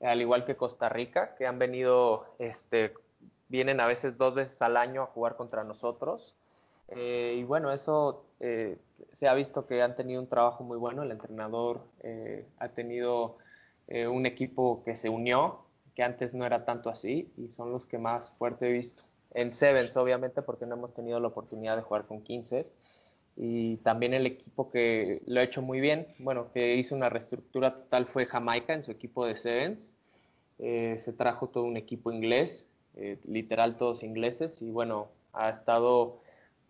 al igual que Costa Rica, que han venido, este, vienen a veces dos veces al año a jugar contra nosotros. Eh, y bueno, eso eh, se ha visto que han tenido un trabajo muy bueno, el entrenador eh, ha tenido eh, un equipo que se unió, que antes no era tanto así, y son los que más fuerte he visto. En Sevens, obviamente, porque no hemos tenido la oportunidad de jugar con 15 y también el equipo que lo ha hecho muy bien, bueno, que hizo una reestructura total fue Jamaica en su equipo de Sevens. Eh, se trajo todo un equipo inglés, eh, literal todos ingleses, y bueno, ha estado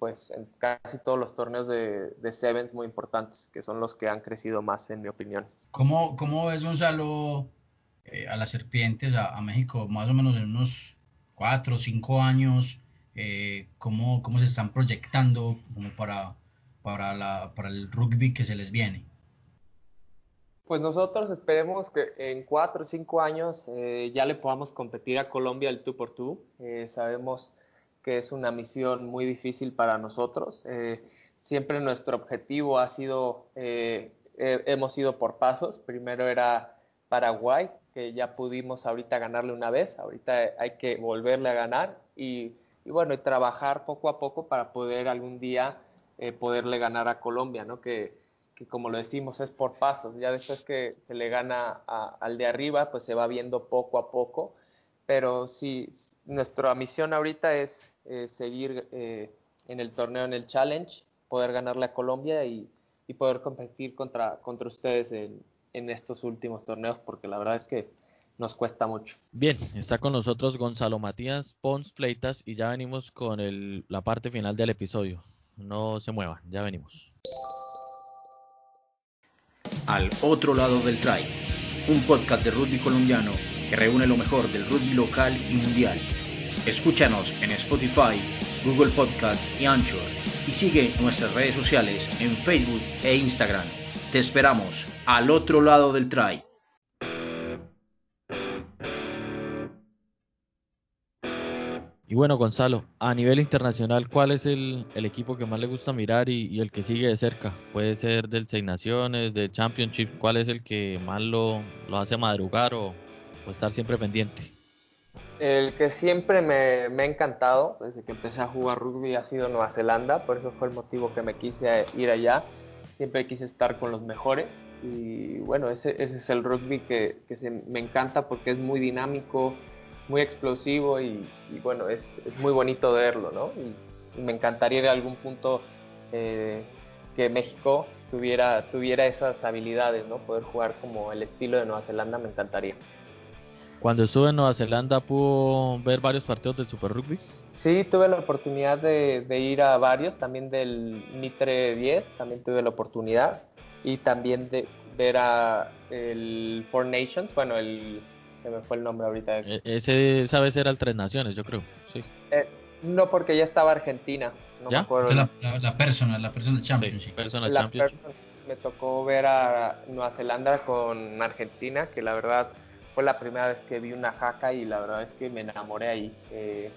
pues en casi todos los torneos de, de Sevens muy importantes, que son los que han crecido más, en mi opinión. ¿Cómo, cómo ves, Gonzalo, eh, a las serpientes, a, a, México, más o menos en unos cuatro o cinco años? Eh, ¿cómo, ¿Cómo se están proyectando como para para, la, para el rugby que se les viene? Pues nosotros esperemos que en cuatro o cinco años eh, ya le podamos competir a Colombia el 2x2. Eh, sabemos que es una misión muy difícil para nosotros. Eh, siempre nuestro objetivo ha sido, hemos ido por pasos. Primero era Paraguay, que ya pudimos ahorita ganarle una vez. Ahorita hay que volverle a ganar y, bueno, trabajar poco a poco para poder algún día eh, poderle ganar a Colombia, ¿no? Que, que, como lo decimos es por pasos, ya después que, que le gana al de arriba, pues se va viendo poco a poco, pero sí, nuestra misión ahorita es seguir eh, en el torneo, en el challenge, poder ganarle a Colombia y, y poder competir contra, contra ustedes en, en estos últimos torneos, porque la verdad es que nos cuesta mucho. Bien, está con nosotros Gonzalo Matías Pons Fleitas y ya venimos con el, la parte final del episodio. No se muevan, ya venimos. Al otro lado del try, un podcast de rugby colombiano que reúne lo mejor del rugby local y mundial. Escúchanos en Spotify, Google Podcast y Anchor y sigue nuestras redes sociales en Facebook e Instagram. Te esperamos al otro lado del try. Bueno, Gonzalo, a nivel internacional, ¿cuál es el, equipo que más le gusta mirar y, el que sigue de cerca? Puede ser del Seis Naciones, del Championship, ¿cuál es el que más lo, hace madrugar o, estar siempre pendiente? El que siempre me, me, ha encantado desde que empecé a jugar rugby ha sido Nueva Zelanda, por eso fue el motivo que me quise ir allá. Siempre quise estar con los mejores y bueno, ese, ese es el rugby que, que se, me encanta porque es muy dinámico, muy explosivo y, y bueno, es, es, muy bonito verlo, ¿no? Y, y, me encantaría en algún punto eh, que México tuviera, tuviera esas habilidades, ¿no? Poder jugar como el estilo de Nueva Zelanda me encantaría. Cuando estuve en Nueva Zelanda, ¿pudo ver varios partidos del Super Rugby? Sí, tuve la oportunidad de, ir a varios, también del Mitre 10, también tuve la oportunidad, y también de ver a el Four Nations, bueno, el se me fue el nombre ahorita. E, ese, esa vez era el Tres Naciones, yo creo, sí. Eh, no, porque ya estaba Argentina. No ¿Ya? Me la, la, la, persona, la persona Championship. personal Championship. me tocó ver a Nueva Zelanda con Argentina, que la verdad fue la primera vez que vi una jaca y la verdad es que me enamoré ahí. Eh,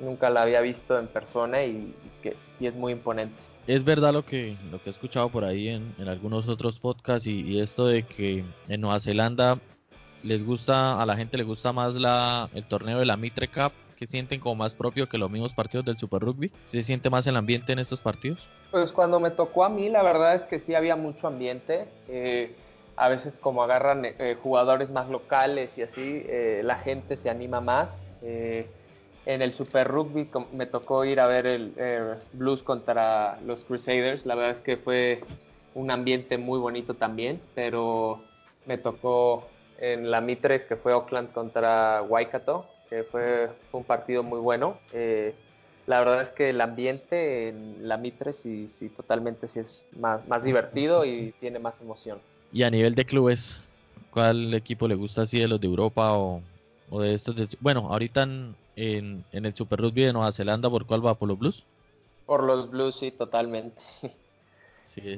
nunca la había visto en persona y, que, y es muy imponente. Es verdad lo que, lo que he escuchado por ahí en, en algunos otros podcasts y, y, esto de que en Nueva Zelanda les gusta, a la gente le gusta más la, el torneo de la Mitre Cup, que sienten como más propio que los mismos partidos del Super Rugby. ¿Se siente más el ambiente en estos partidos? Pues cuando me tocó a mí, la verdad es que sí había mucho ambiente. Eh, a veces como agarran eh, jugadores más locales y así, eh, la gente se anima más. En el Super Rugby me tocó ir a ver el Blues contra los Crusaders. La verdad es que fue un ambiente muy bonito también, pero me tocó en la Mitre que fue Oakland contra Waikato, que fue, un partido muy bueno. la verdad es que el ambiente en la Mitre sí, sí totalmente sí es más, más divertido y tiene más emoción. Y a nivel de clubes, ¿cuál equipo le gusta así de los de Europa o, de estos? bueno, ahorita en, en, el Super Rugby de Nueva Zelanda, ¿por cuál va? ¿Por los Blues? Por los Blues, sí, totalmente.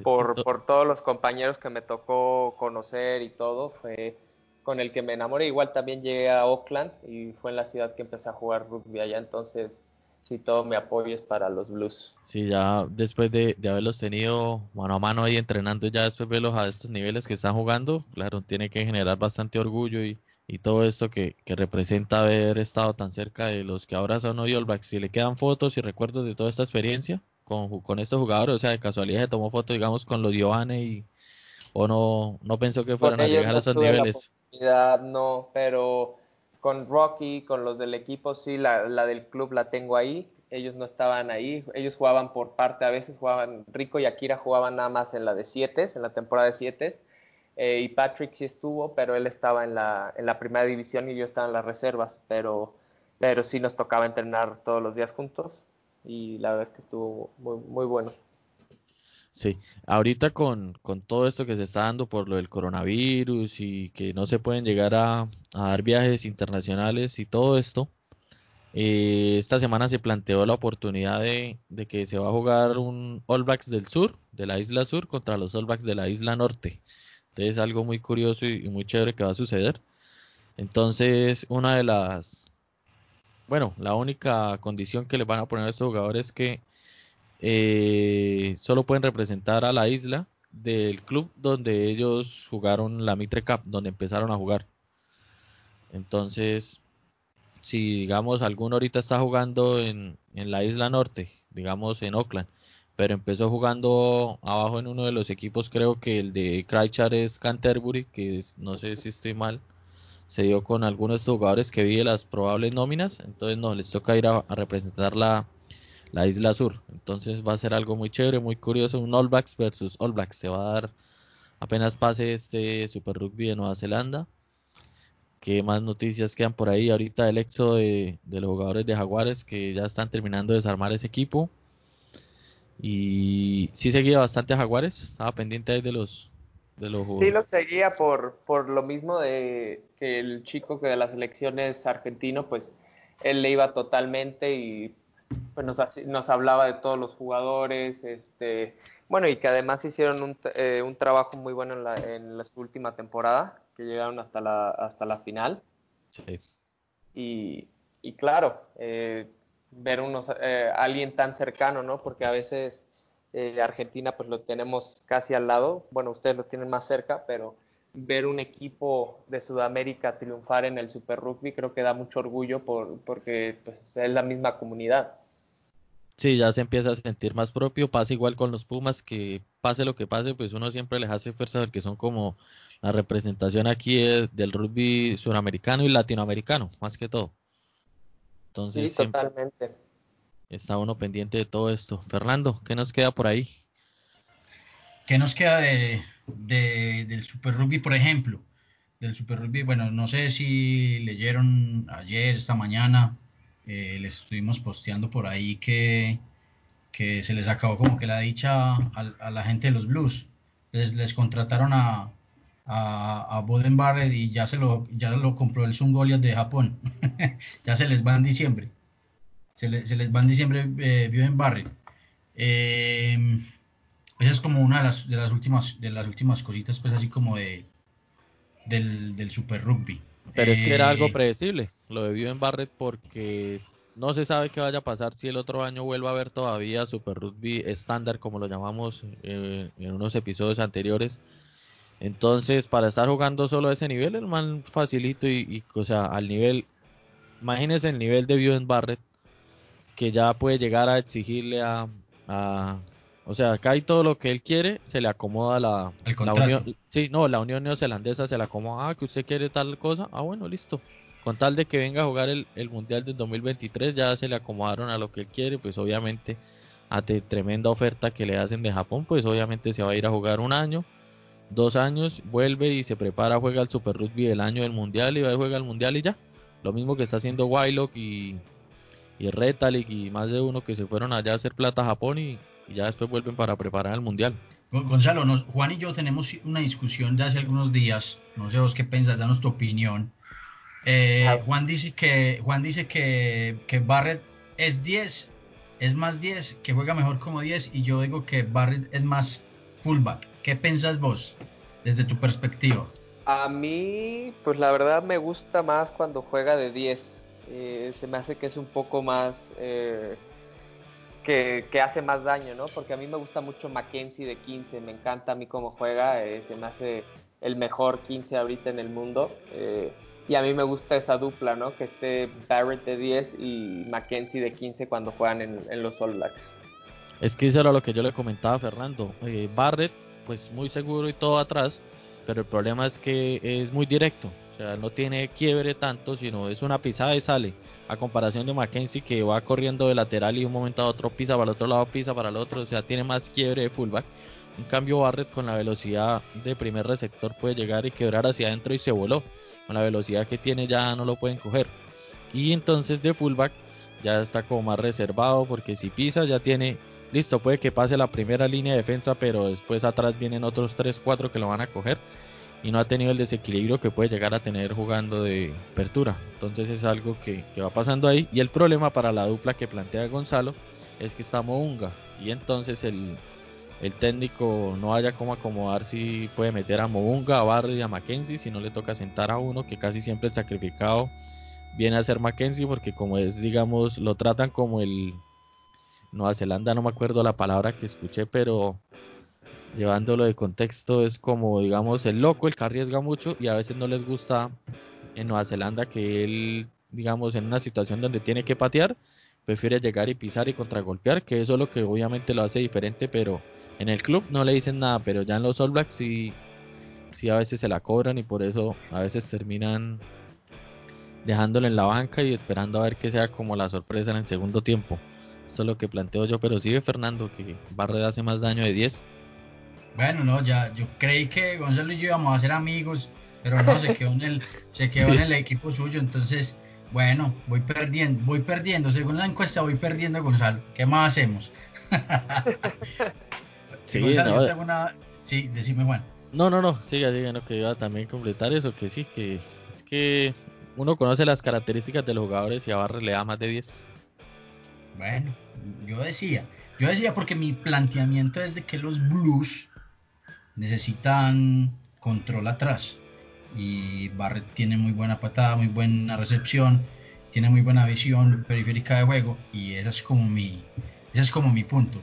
por, por todos los compañeros que me tocó conocer y todo, fue con el que me enamoré. Igual también llegué a Oakland y fue en la ciudad que empecé a jugar rugby allá, entonces sí, todo mi apoyo es para los Blues. Sí, ya después de, haberlos tenido mano a mano ahí entrenando, ya después verlos a estos niveles que están jugando, claro, tiene que generar bastante orgullo y, todo esto que, representa haber estado tan cerca de los que ahora son hoy All Blacks. Si le quedan fotos y recuerdos de toda esta experiencia con, con estos jugadores, o sea, de casualidad se tomó foto, digamos, con los Giovanni y o no, no pensó que fueran a llegar a esos niveles. No, pero con Rocky, con los del equipo, sí, la, del club la tengo ahí. Ellos no estaban ahí, ellos jugaban por parte, a veces jugaban, Rico y Akira jugaban nada más en la de 7, en la temporada de 7. Eh, y Patrick sí estuvo, pero él estaba en la, en la primera división y yo estaba en las reservas, pero, pero sí nos tocaba entrenar todos los días juntos y la verdad es que estuvo muy, muy bueno. Sí, ahorita con, todo esto que se está dando por lo del coronavirus y que no se pueden llegar a, dar viajes internacionales y todo esto, eh, esta semana se planteó la oportunidad de, que se va a jugar un All Blacks del sur, de la isla sur, contra los All Blacks de la isla norte. Entonces algo muy curioso y, y muy chévere que va a suceder. Entonces, una de las, bueno, la única condición que le van a poner a estos jugadores es que eh, solo pueden representar a la isla del club donde ellos jugaron la Mitre Cup, donde empezaron a jugar. Entonces, si digamos alguno ahorita está jugando en, la isla norte, digamos en Oakland, pero empezó jugando abajo en uno de los equipos, creo que el de Christchurch es Canterbury, que no sé si estoy mal, se dio con algunos jugadores que vi de las probables nóminas, entonces no, les toca ir a representar la, la Isla Sur. Entonces va a ser algo muy chévere, muy curioso, un All Blacks versus All Blacks. Se va a dar apenas pase este Super Rugby de Nueva Zelanda. ¿Qué más noticias quedan por ahí? Ahorita el éxodo de, los jugadores de Jaguares que ya están terminando de desarmar ese equipo. Y sí seguía bastante a Jaguares, estaba pendiente ahí de los, de los Sí lo seguía por, por lo mismo de que el chico que de las elecciones argentino, pues él le iba totalmente y pues nos, nos, hablaba de todos los jugadores, este, bueno, y que además hicieron un, eh, un trabajo muy bueno en la, en la última temporada, que llegaron hasta la, hasta la final. Sí. Y, y, claro, eh, ver unos, eh, alguien tan cercano, ¿no? Porque a veces Argentina pues lo tenemos casi al lado, bueno, ustedes lo tienen más cerca, pero ver un equipo de Sudamérica triunfar en el Super Rugby creo que da mucho orgullo por, porque pues, es la misma comunidad. Sí, ya se empieza a sentir más propio, pasa igual con los Pumas, que pase lo que pase, pues uno siempre les hace fuerza porque son como la representación aquí del rugby suramericano y latinoamericano, más que todo. Entonces, sí, totalmente. Está uno pendiente de todo esto. Fernando, ¿qué nos queda por ahí? ¿Qué nos queda de, del Super Rugby, por ejemplo? del Super Rugby, bueno, no sé si leyeron ayer, esta mañana, eh, les estuvimos posteando por ahí que, que se les acabó como que la dicha a, la gente de los Blues. Les, les contrataron a, a, a Boden Barrett y ya se lo, ya lo compró el Sun Goliath de Japón. ya se les va en diciembre. Se, se les va en diciembre eh, Boden Barrett. Eh, esa es como una de las, de las últimas de las últimas cositas, pues así como de del, del Super Rugby. Pero es que era algo eh, predecible, lo de en Barrett, porque no se sabe qué vaya a pasar si el otro año vuelva a haber todavía Super Rugby estándar, como lo llamamos eh, en unos episodios anteriores. Entonces, para estar jugando solo a ese nivel, el más facilito y, o sea, al nivel, imagínense el nivel de en Barrett, que ya puede llegar a exigirle a, o sea, acá hay todo lo que él quiere, se le acomoda la, la Unión, sí, no, la Unión Neozelandesa se le acomoda, ah, que usted quiere tal cosa, ah, bueno, listo. Con tal de que venga a jugar el, Mundial del 2023, ya se le acomodaron a lo que él quiere, pues obviamente a tremenda oferta que le hacen de Japón, pues obviamente se va a ir a jugar un año, dos años, vuelve y se prepara, juega el Super Rugby el año del Mundial y va a jugar el Mundial y ya. Lo mismo que está haciendo Wylock y, y y más de uno que se fueron allá a hacer plata a Japón y, ya después vuelven para preparar el mundial. Gonzalo, Juan y yo tenemos una discusión de hace algunos días, no sé vos qué pensás, danos tu opinión. Eh. Juan dice que Juan dice que, que, Barrett es 10, es más 10, que juega mejor como 10 y yo digo que Barrett es más fullback. ¿Qué pensás vos desde tu perspectiva? A mí, pues la verdad me gusta más cuando juega de 10. Eh, se me hace que es un poco más eh, que, hace más daño, ¿no? Porque a mí me gusta mucho Mackenzie de 15, me encanta a mí cómo juega, eh, se me hace el mejor 15 ahorita en el mundo. Y a mí me gusta esa dupla, ¿no? Que esté Barrett de 10 y Mackenzie de 15 cuando juegan en, los All Blacks. Es que eso lo que yo le comentaba a Fernando. Eh, Barrett, pues muy seguro y todo atrás, pero el problema es que es muy directo. O sea, no tiene quiebre tanto, sino es una pisada y sale. A comparación de Mackenzie que va corriendo de lateral y un momento a otro pisa para el otro lado, pisa para el otro. O sea, tiene más quiebre de fullback. En cambio, Barrett con la velocidad de primer receptor puede llegar y quebrar hacia adentro y se voló. Con la velocidad que tiene ya no lo pueden coger. Y entonces de fullback ya está como más reservado porque si pisa ya tiene listo, puede que pase la primera línea de defensa, pero después atrás vienen otros 3-4 que lo van a coger y no ha tenido el desequilibrio que puede llegar a tener jugando de apertura. Entonces es algo que, va pasando ahí. Y el problema para la dupla que plantea Gonzalo es que está Mounga. Y entonces el, técnico no haya cómo acomodar si puede meter a Mounga, a Barry a Mackenzie. Si no le toca sentar a uno que casi siempre el sacrificado viene a ser Mackenzie porque como es, digamos, lo tratan como el... Nueva Zelanda, no me acuerdo la palabra que escuché, pero llevándolo de contexto, es como, digamos, el loco, el que arriesga mucho y a veces no les gusta en Nueva Zelanda que él, digamos, en una situación donde tiene que patear, prefiere llegar y pisar y contragolpear, que eso es lo que obviamente lo hace diferente, pero en el club no le dicen nada, pero ya en los All Blacks sí, sí a veces se la cobran y por eso a veces terminan dejándole en la banca y esperando a ver que sea como la sorpresa en el segundo tiempo. Esto es lo que planteo yo, pero sigue Fernando que Barred hace más daño de 10 bueno, no, ya, yo creí que Gonzalo y yo íbamos a ser amigos, pero no, se quedó en el, se quedó en el equipo suyo, entonces, bueno, voy perdiendo, voy perdiendo, según la encuesta voy perdiendo Gonzalo, ¿qué más hacemos? sí, Gonzalo, no, una... sí, decime Juan. No, no, no, siga, siga, no, que iba a también completar eso, que sí, que es que uno conoce las características de los jugadores y a Barre le da más de 10. Bueno, yo decía, yo decía porque mi planteamiento es de que los Blues necesitan control atrás. Y Barrett tiene muy buena patada, muy buena recepción, tiene muy buena visión periférica de juego y ese es como mi, ese es como mi punto.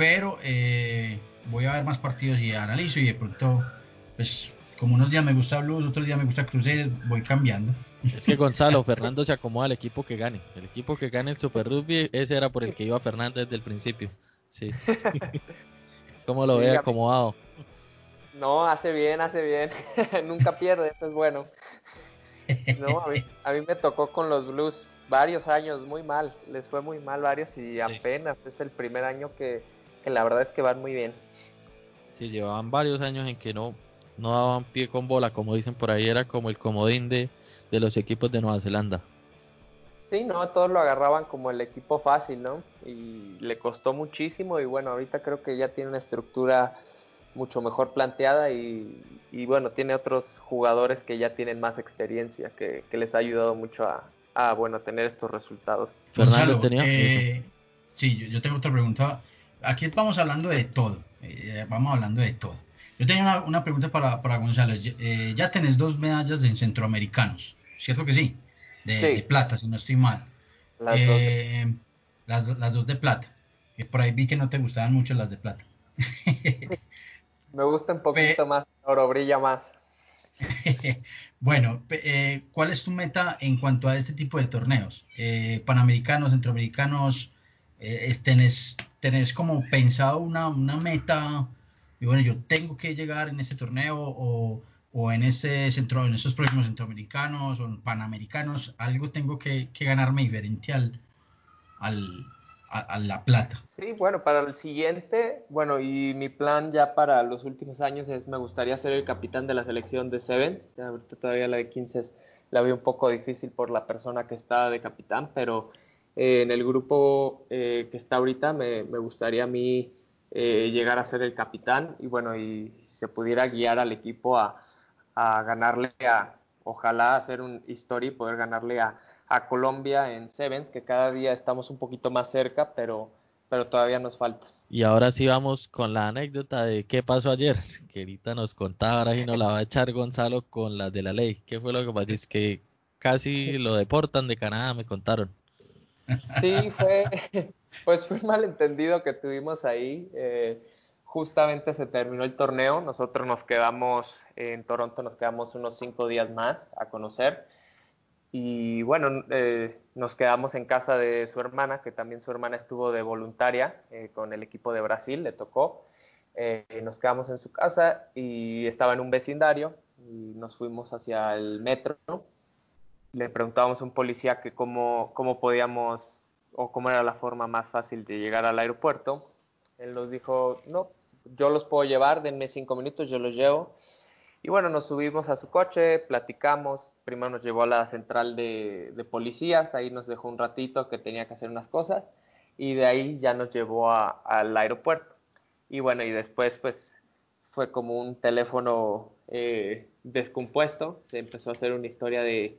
Pero eh, voy a ver más partidos y analizo y de pronto, pues como unos días me gusta Blues, otros días me gusta Cruzeiro, voy cambiando. Es que Gonzalo, Fernando se acomoda al equipo que gane. El equipo que gane el Super Rugby, ese era por el que iba Fernando desde el principio. Sí. ¿Cómo lo ve acomodado? No, hace bien, hace bien. Nunca pierde, eso es bueno. No, a mí, me tocó con los Blues varios años, muy mal. Les fue muy mal varios y apenas es el primer año que, la verdad es que van muy bien. Sí, llevaban varios años en que no, no daban pie con bola, como dicen por ahí, era como el comodín de, de los equipos de Nueva Zelanda. Sí, no, todos lo agarraban como el equipo fácil, ¿no? Y le costó muchísimo y bueno, ahorita creo que ya tiene una estructura mucho mejor planteada y, bueno, tiene otros jugadores que ya tienen más experiencia, que, les ha ayudado mucho a, bueno, tener estos resultados. Fernando tenía... Eh, sí, yo, tengo otra pregunta. Aquí vamos hablando de todo, eh, vamos hablando de todo. Yo tenía una, pregunta para, para Gonzalo. Eh, ya tenés dos medallas en centroamericanos, ¿cierto que sí? de, plata, si no estoy mal. Las, dos de... Eh, las, dos de plata. Que por ahí vi que no te gustaban mucho las de plata. Me gusta un poquito más, oro brilla más. bueno, eh, ¿cuál es tu meta en cuanto a este tipo de torneos? Eh, Panamericanos, centroamericanos, tenés, tenés como pensado una, una meta, y bueno, yo tengo que llegar en este torneo o, o en ese centro, en esos próximos centroamericanos o panamericanos, algo tengo que, ganarme diferente al, a, la plata. Sí, bueno, para el siguiente, bueno, y mi plan ya para los últimos años es, me gustaría ser el capitán de la selección de Sevens, ahorita todavía la de 15 la veo un poco difícil por la persona que está de capitán, pero eh, en el grupo eh, que está ahorita me, me, gustaría a mí eh, llegar a ser el capitán y bueno, y se pudiera guiar al equipo a a ganarle a, ojalá hacer un history y poder ganarle a, Colombia en Sevens, que cada día estamos un poquito más cerca, pero, pero todavía nos falta. Y ahora sí vamos con la anécdota de qué pasó ayer, que ahorita nos contaba, ahora sí nos la va a echar Gonzalo con las de la ley. ¿Qué fue lo que pasó? Es que casi lo deportan de Canadá, me contaron. Sí, fue, pues fue un malentendido que tuvimos ahí. Eh, justamente se terminó el torneo, nosotros nos quedamos en Toronto, nos quedamos unos cinco días más a conocer y bueno, eh, nos quedamos en casa de su hermana, que también su hermana estuvo de voluntaria eh, con el equipo de Brasil, le tocó. Eh, nos quedamos en su casa y estaba en un vecindario y nos fuimos hacia el metro. Le preguntábamos a un policía que cómo, cómo podíamos o cómo era la forma más fácil de llegar al aeropuerto. Él nos dijo, no, yo los puedo llevar, denme cinco minutos, yo los llevo. Y bueno, nos subimos a su coche, platicamos, primero nos llevó a la central de, policías, ahí nos dejó un ratito que tenía que hacer unas cosas y de ahí ya nos llevó al aeropuerto. Y bueno, y después pues fue como un teléfono eh, descompuesto, se empezó a hacer una historia de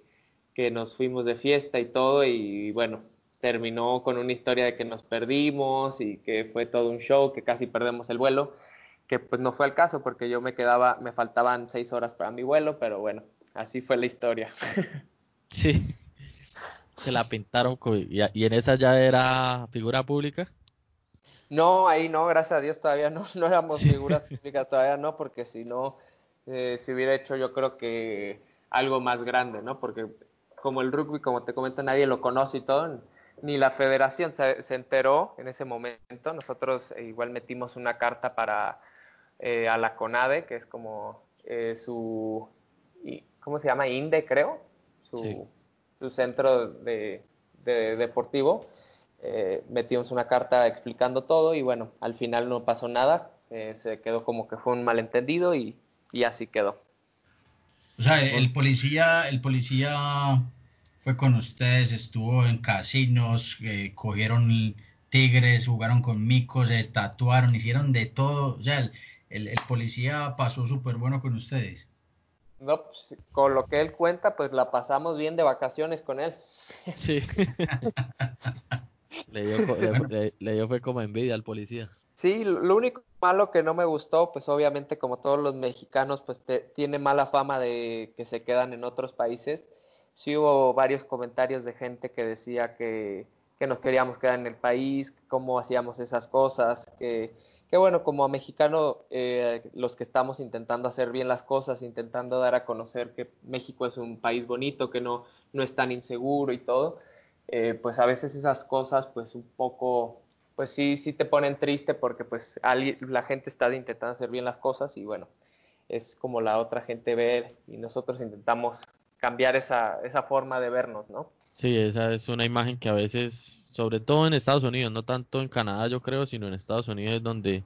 que nos fuimos de fiesta y todo y bueno, terminó con una historia de que nos perdimos y que fue todo un show, que casi perdemos el vuelo, que pues no fue el caso porque yo me quedaba, me faltaban seis horas para mi vuelo, pero bueno, así fue la historia. Sí, se la pintaron y, en esa ya era figura pública. No, ahí no, gracias a Dios todavía no, no éramos figuras públicas, todavía no, porque si no, eh, se hubiera hecho yo creo que algo más grande, ¿no? Porque como el rugby, como te comento, nadie lo conoce y todo, ni la federación se, enteró en ese momento. Nosotros eh, igual metimos una carta para eh, a la CONADE, que es como eh, su, ¿cómo se llama? INDE, creo, su, centro de, deportivo. metimos una carta explicando todo y bueno, al final no pasó nada. se quedó como que fue un malentendido y, y así quedó. O sea, el policía, el policía fue con ustedes, estuvo en casinos, eh, cogieron tigres, jugaron con micos, se tatuaron, hicieron de todo. O sea, el, policía pasó súper bueno con ustedes. No, pues, con lo que él cuenta, pues la pasamos bien de vacaciones con él. Sí. le, dio, le, dio, fue como envidia al policía. Sí, lo único malo que no me gustó, pues obviamente como todos los mexicanos, pues tiene mala fama de que se quedan en otros países. Sí hubo varios comentarios de gente que decía que, nos queríamos quedar en el país, cómo hacíamos esas cosas, que, bueno, como mexicano, eh, los que estamos intentando hacer bien las cosas, intentando dar a conocer que México es un país bonito, que no, no es tan inseguro y todo, eh, pues a veces esas cosas, pues un poco, pues sí, sí te ponen triste porque pues la gente está intentando hacer bien las cosas y bueno, es como la otra gente ve y nosotros intentamos cambiar esa, esa forma de vernos, ¿no? Sí, esa es una imagen que a veces, sobre todo en Estados Unidos, no tanto en Canadá yo creo, sino en Estados Unidos es donde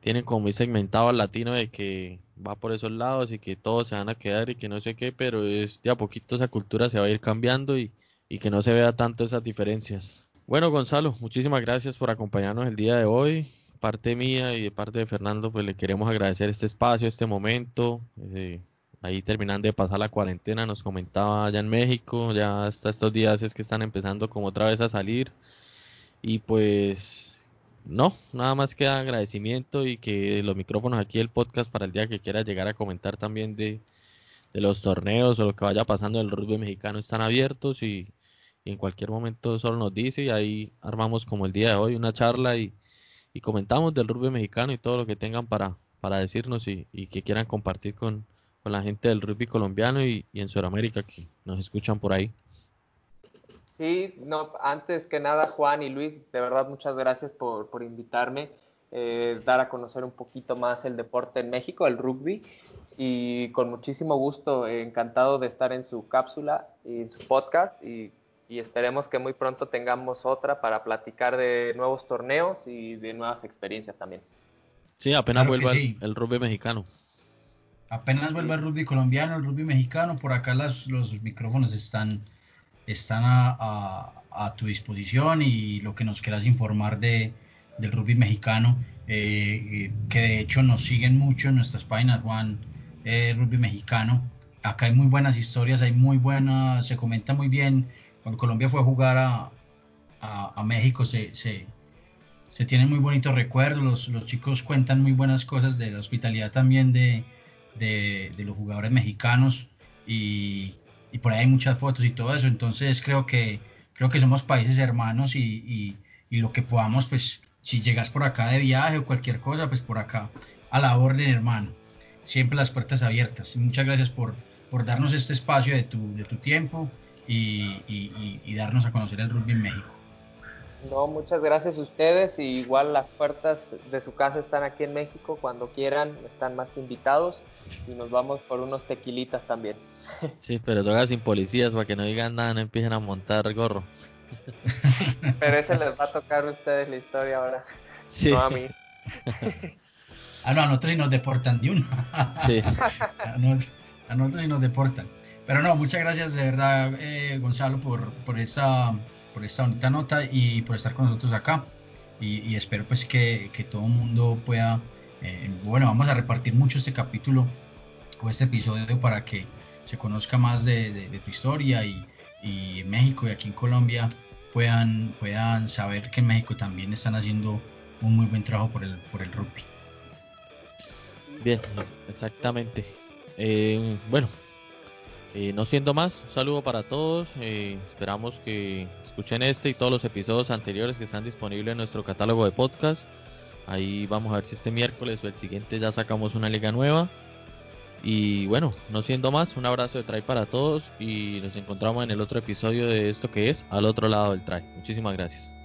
tienen como muy segmentado al latino de que va por esos lados y que todos se van a quedar y que no sé qué, pero es de a poquito esa cultura se va a ir cambiando y, y que no se vea tanto esas diferencias. Bueno, Gonzalo, muchísimas gracias por acompañarnos el día de hoy. Parte mía y de parte de Fernando, pues le queremos agradecer este espacio, este momento. Eh, ahí terminando de pasar la cuarentena, nos comentaba allá en México, ya hasta estos días es que están empezando como otra vez a salir. Y pues no, nada más que agradecimiento y que los micrófonos aquí del podcast para el día que quiera llegar a comentar también de, de los torneos o lo que vaya pasando en el rugby mexicano están abiertos y, en cualquier momento solo nos dice y ahí armamos como el día de hoy una charla y, y comentamos del rugby mexicano y todo lo que tengan para, para decirnos y, y que quieran compartir con, con, la gente del rugby colombiano y, y en Sudamérica que nos escuchan por ahí. Sí, no, antes que nada, Juan y Luis, de verdad muchas gracias por, por invitarme, eh, dar a conocer un poquito más el deporte en México, el rugby, y con muchísimo gusto, encantado de estar en su cápsula y en su podcast, y, y, esperemos que muy pronto tengamos otra para platicar de nuevos torneos y de nuevas experiencias también. Sí, apenas claro vuelva sí. el, el, rugby mexicano. Apenas vuelva el rugby colombiano, el rugby mexicano, por acá las, los micrófonos están están a, a, a, tu disposición y lo que nos quieras informar de, del rugby mexicano, eh, que de hecho nos siguen mucho en nuestras páginas, Juan, eh, Rugby Mexicano. Acá hay muy buenas historias, hay muy buenas, se comenta muy bien. Cuando Colombia fue a jugar a, a México, se, se, tienen muy bonitos recuerdos, los, los, chicos cuentan muy buenas cosas de la hospitalidad también de, de, de los jugadores mexicanos y, y por ahí hay muchas fotos y todo eso, entonces creo que, creo que somos países hermanos y, y, y, lo que podamos, pues si llegas por acá de viaje o cualquier cosa, pues por acá a la orden hermano, siempre las puertas abiertas. Muchas gracias por, por darnos este espacio de tu, de tu tiempo y, y darnos a conocer el rugby en México. No, muchas gracias a ustedes. Y igual las puertas de su casa están aquí en México. Cuando quieran, están más que invitados. Y nos vamos por unos tequilitas también. Sí, pero toca sin policías para que no digan nada, no empiecen a montar gorro. Pero ese les va a tocar a ustedes la historia ahora. Sí. No a mí. Ah, no, a nosotros sí nos deportan de uno. Sí. A, nos, a nosotros sí nos deportan. Pero no, muchas gracias de verdad, eh, Gonzalo, por, por esa por esta bonita nota y por estar con nosotros acá. Y, espero pues que, que, todo el mundo pueda, eh, bueno, vamos a repartir mucho este capítulo o este episodio para que se conozca más de, de, de tu historia y, y, en México y aquí en Colombia puedan, puedan saber que en México también están haciendo un muy buen trabajo por el, por el rugby. Bien, exactamente. Eh, bueno, eh, no siendo más, un saludo para todos. Eh, esperamos que escuchen este y todos los episodios anteriores que están disponibles en nuestro catálogo de podcast. Ahí vamos a ver si este miércoles o el siguiente ya sacamos una liga nueva. Y bueno, no siendo más, un abrazo de Try para todos y nos encontramos en el otro episodio de esto que es Al otro lado del Try. Muchísimas gracias.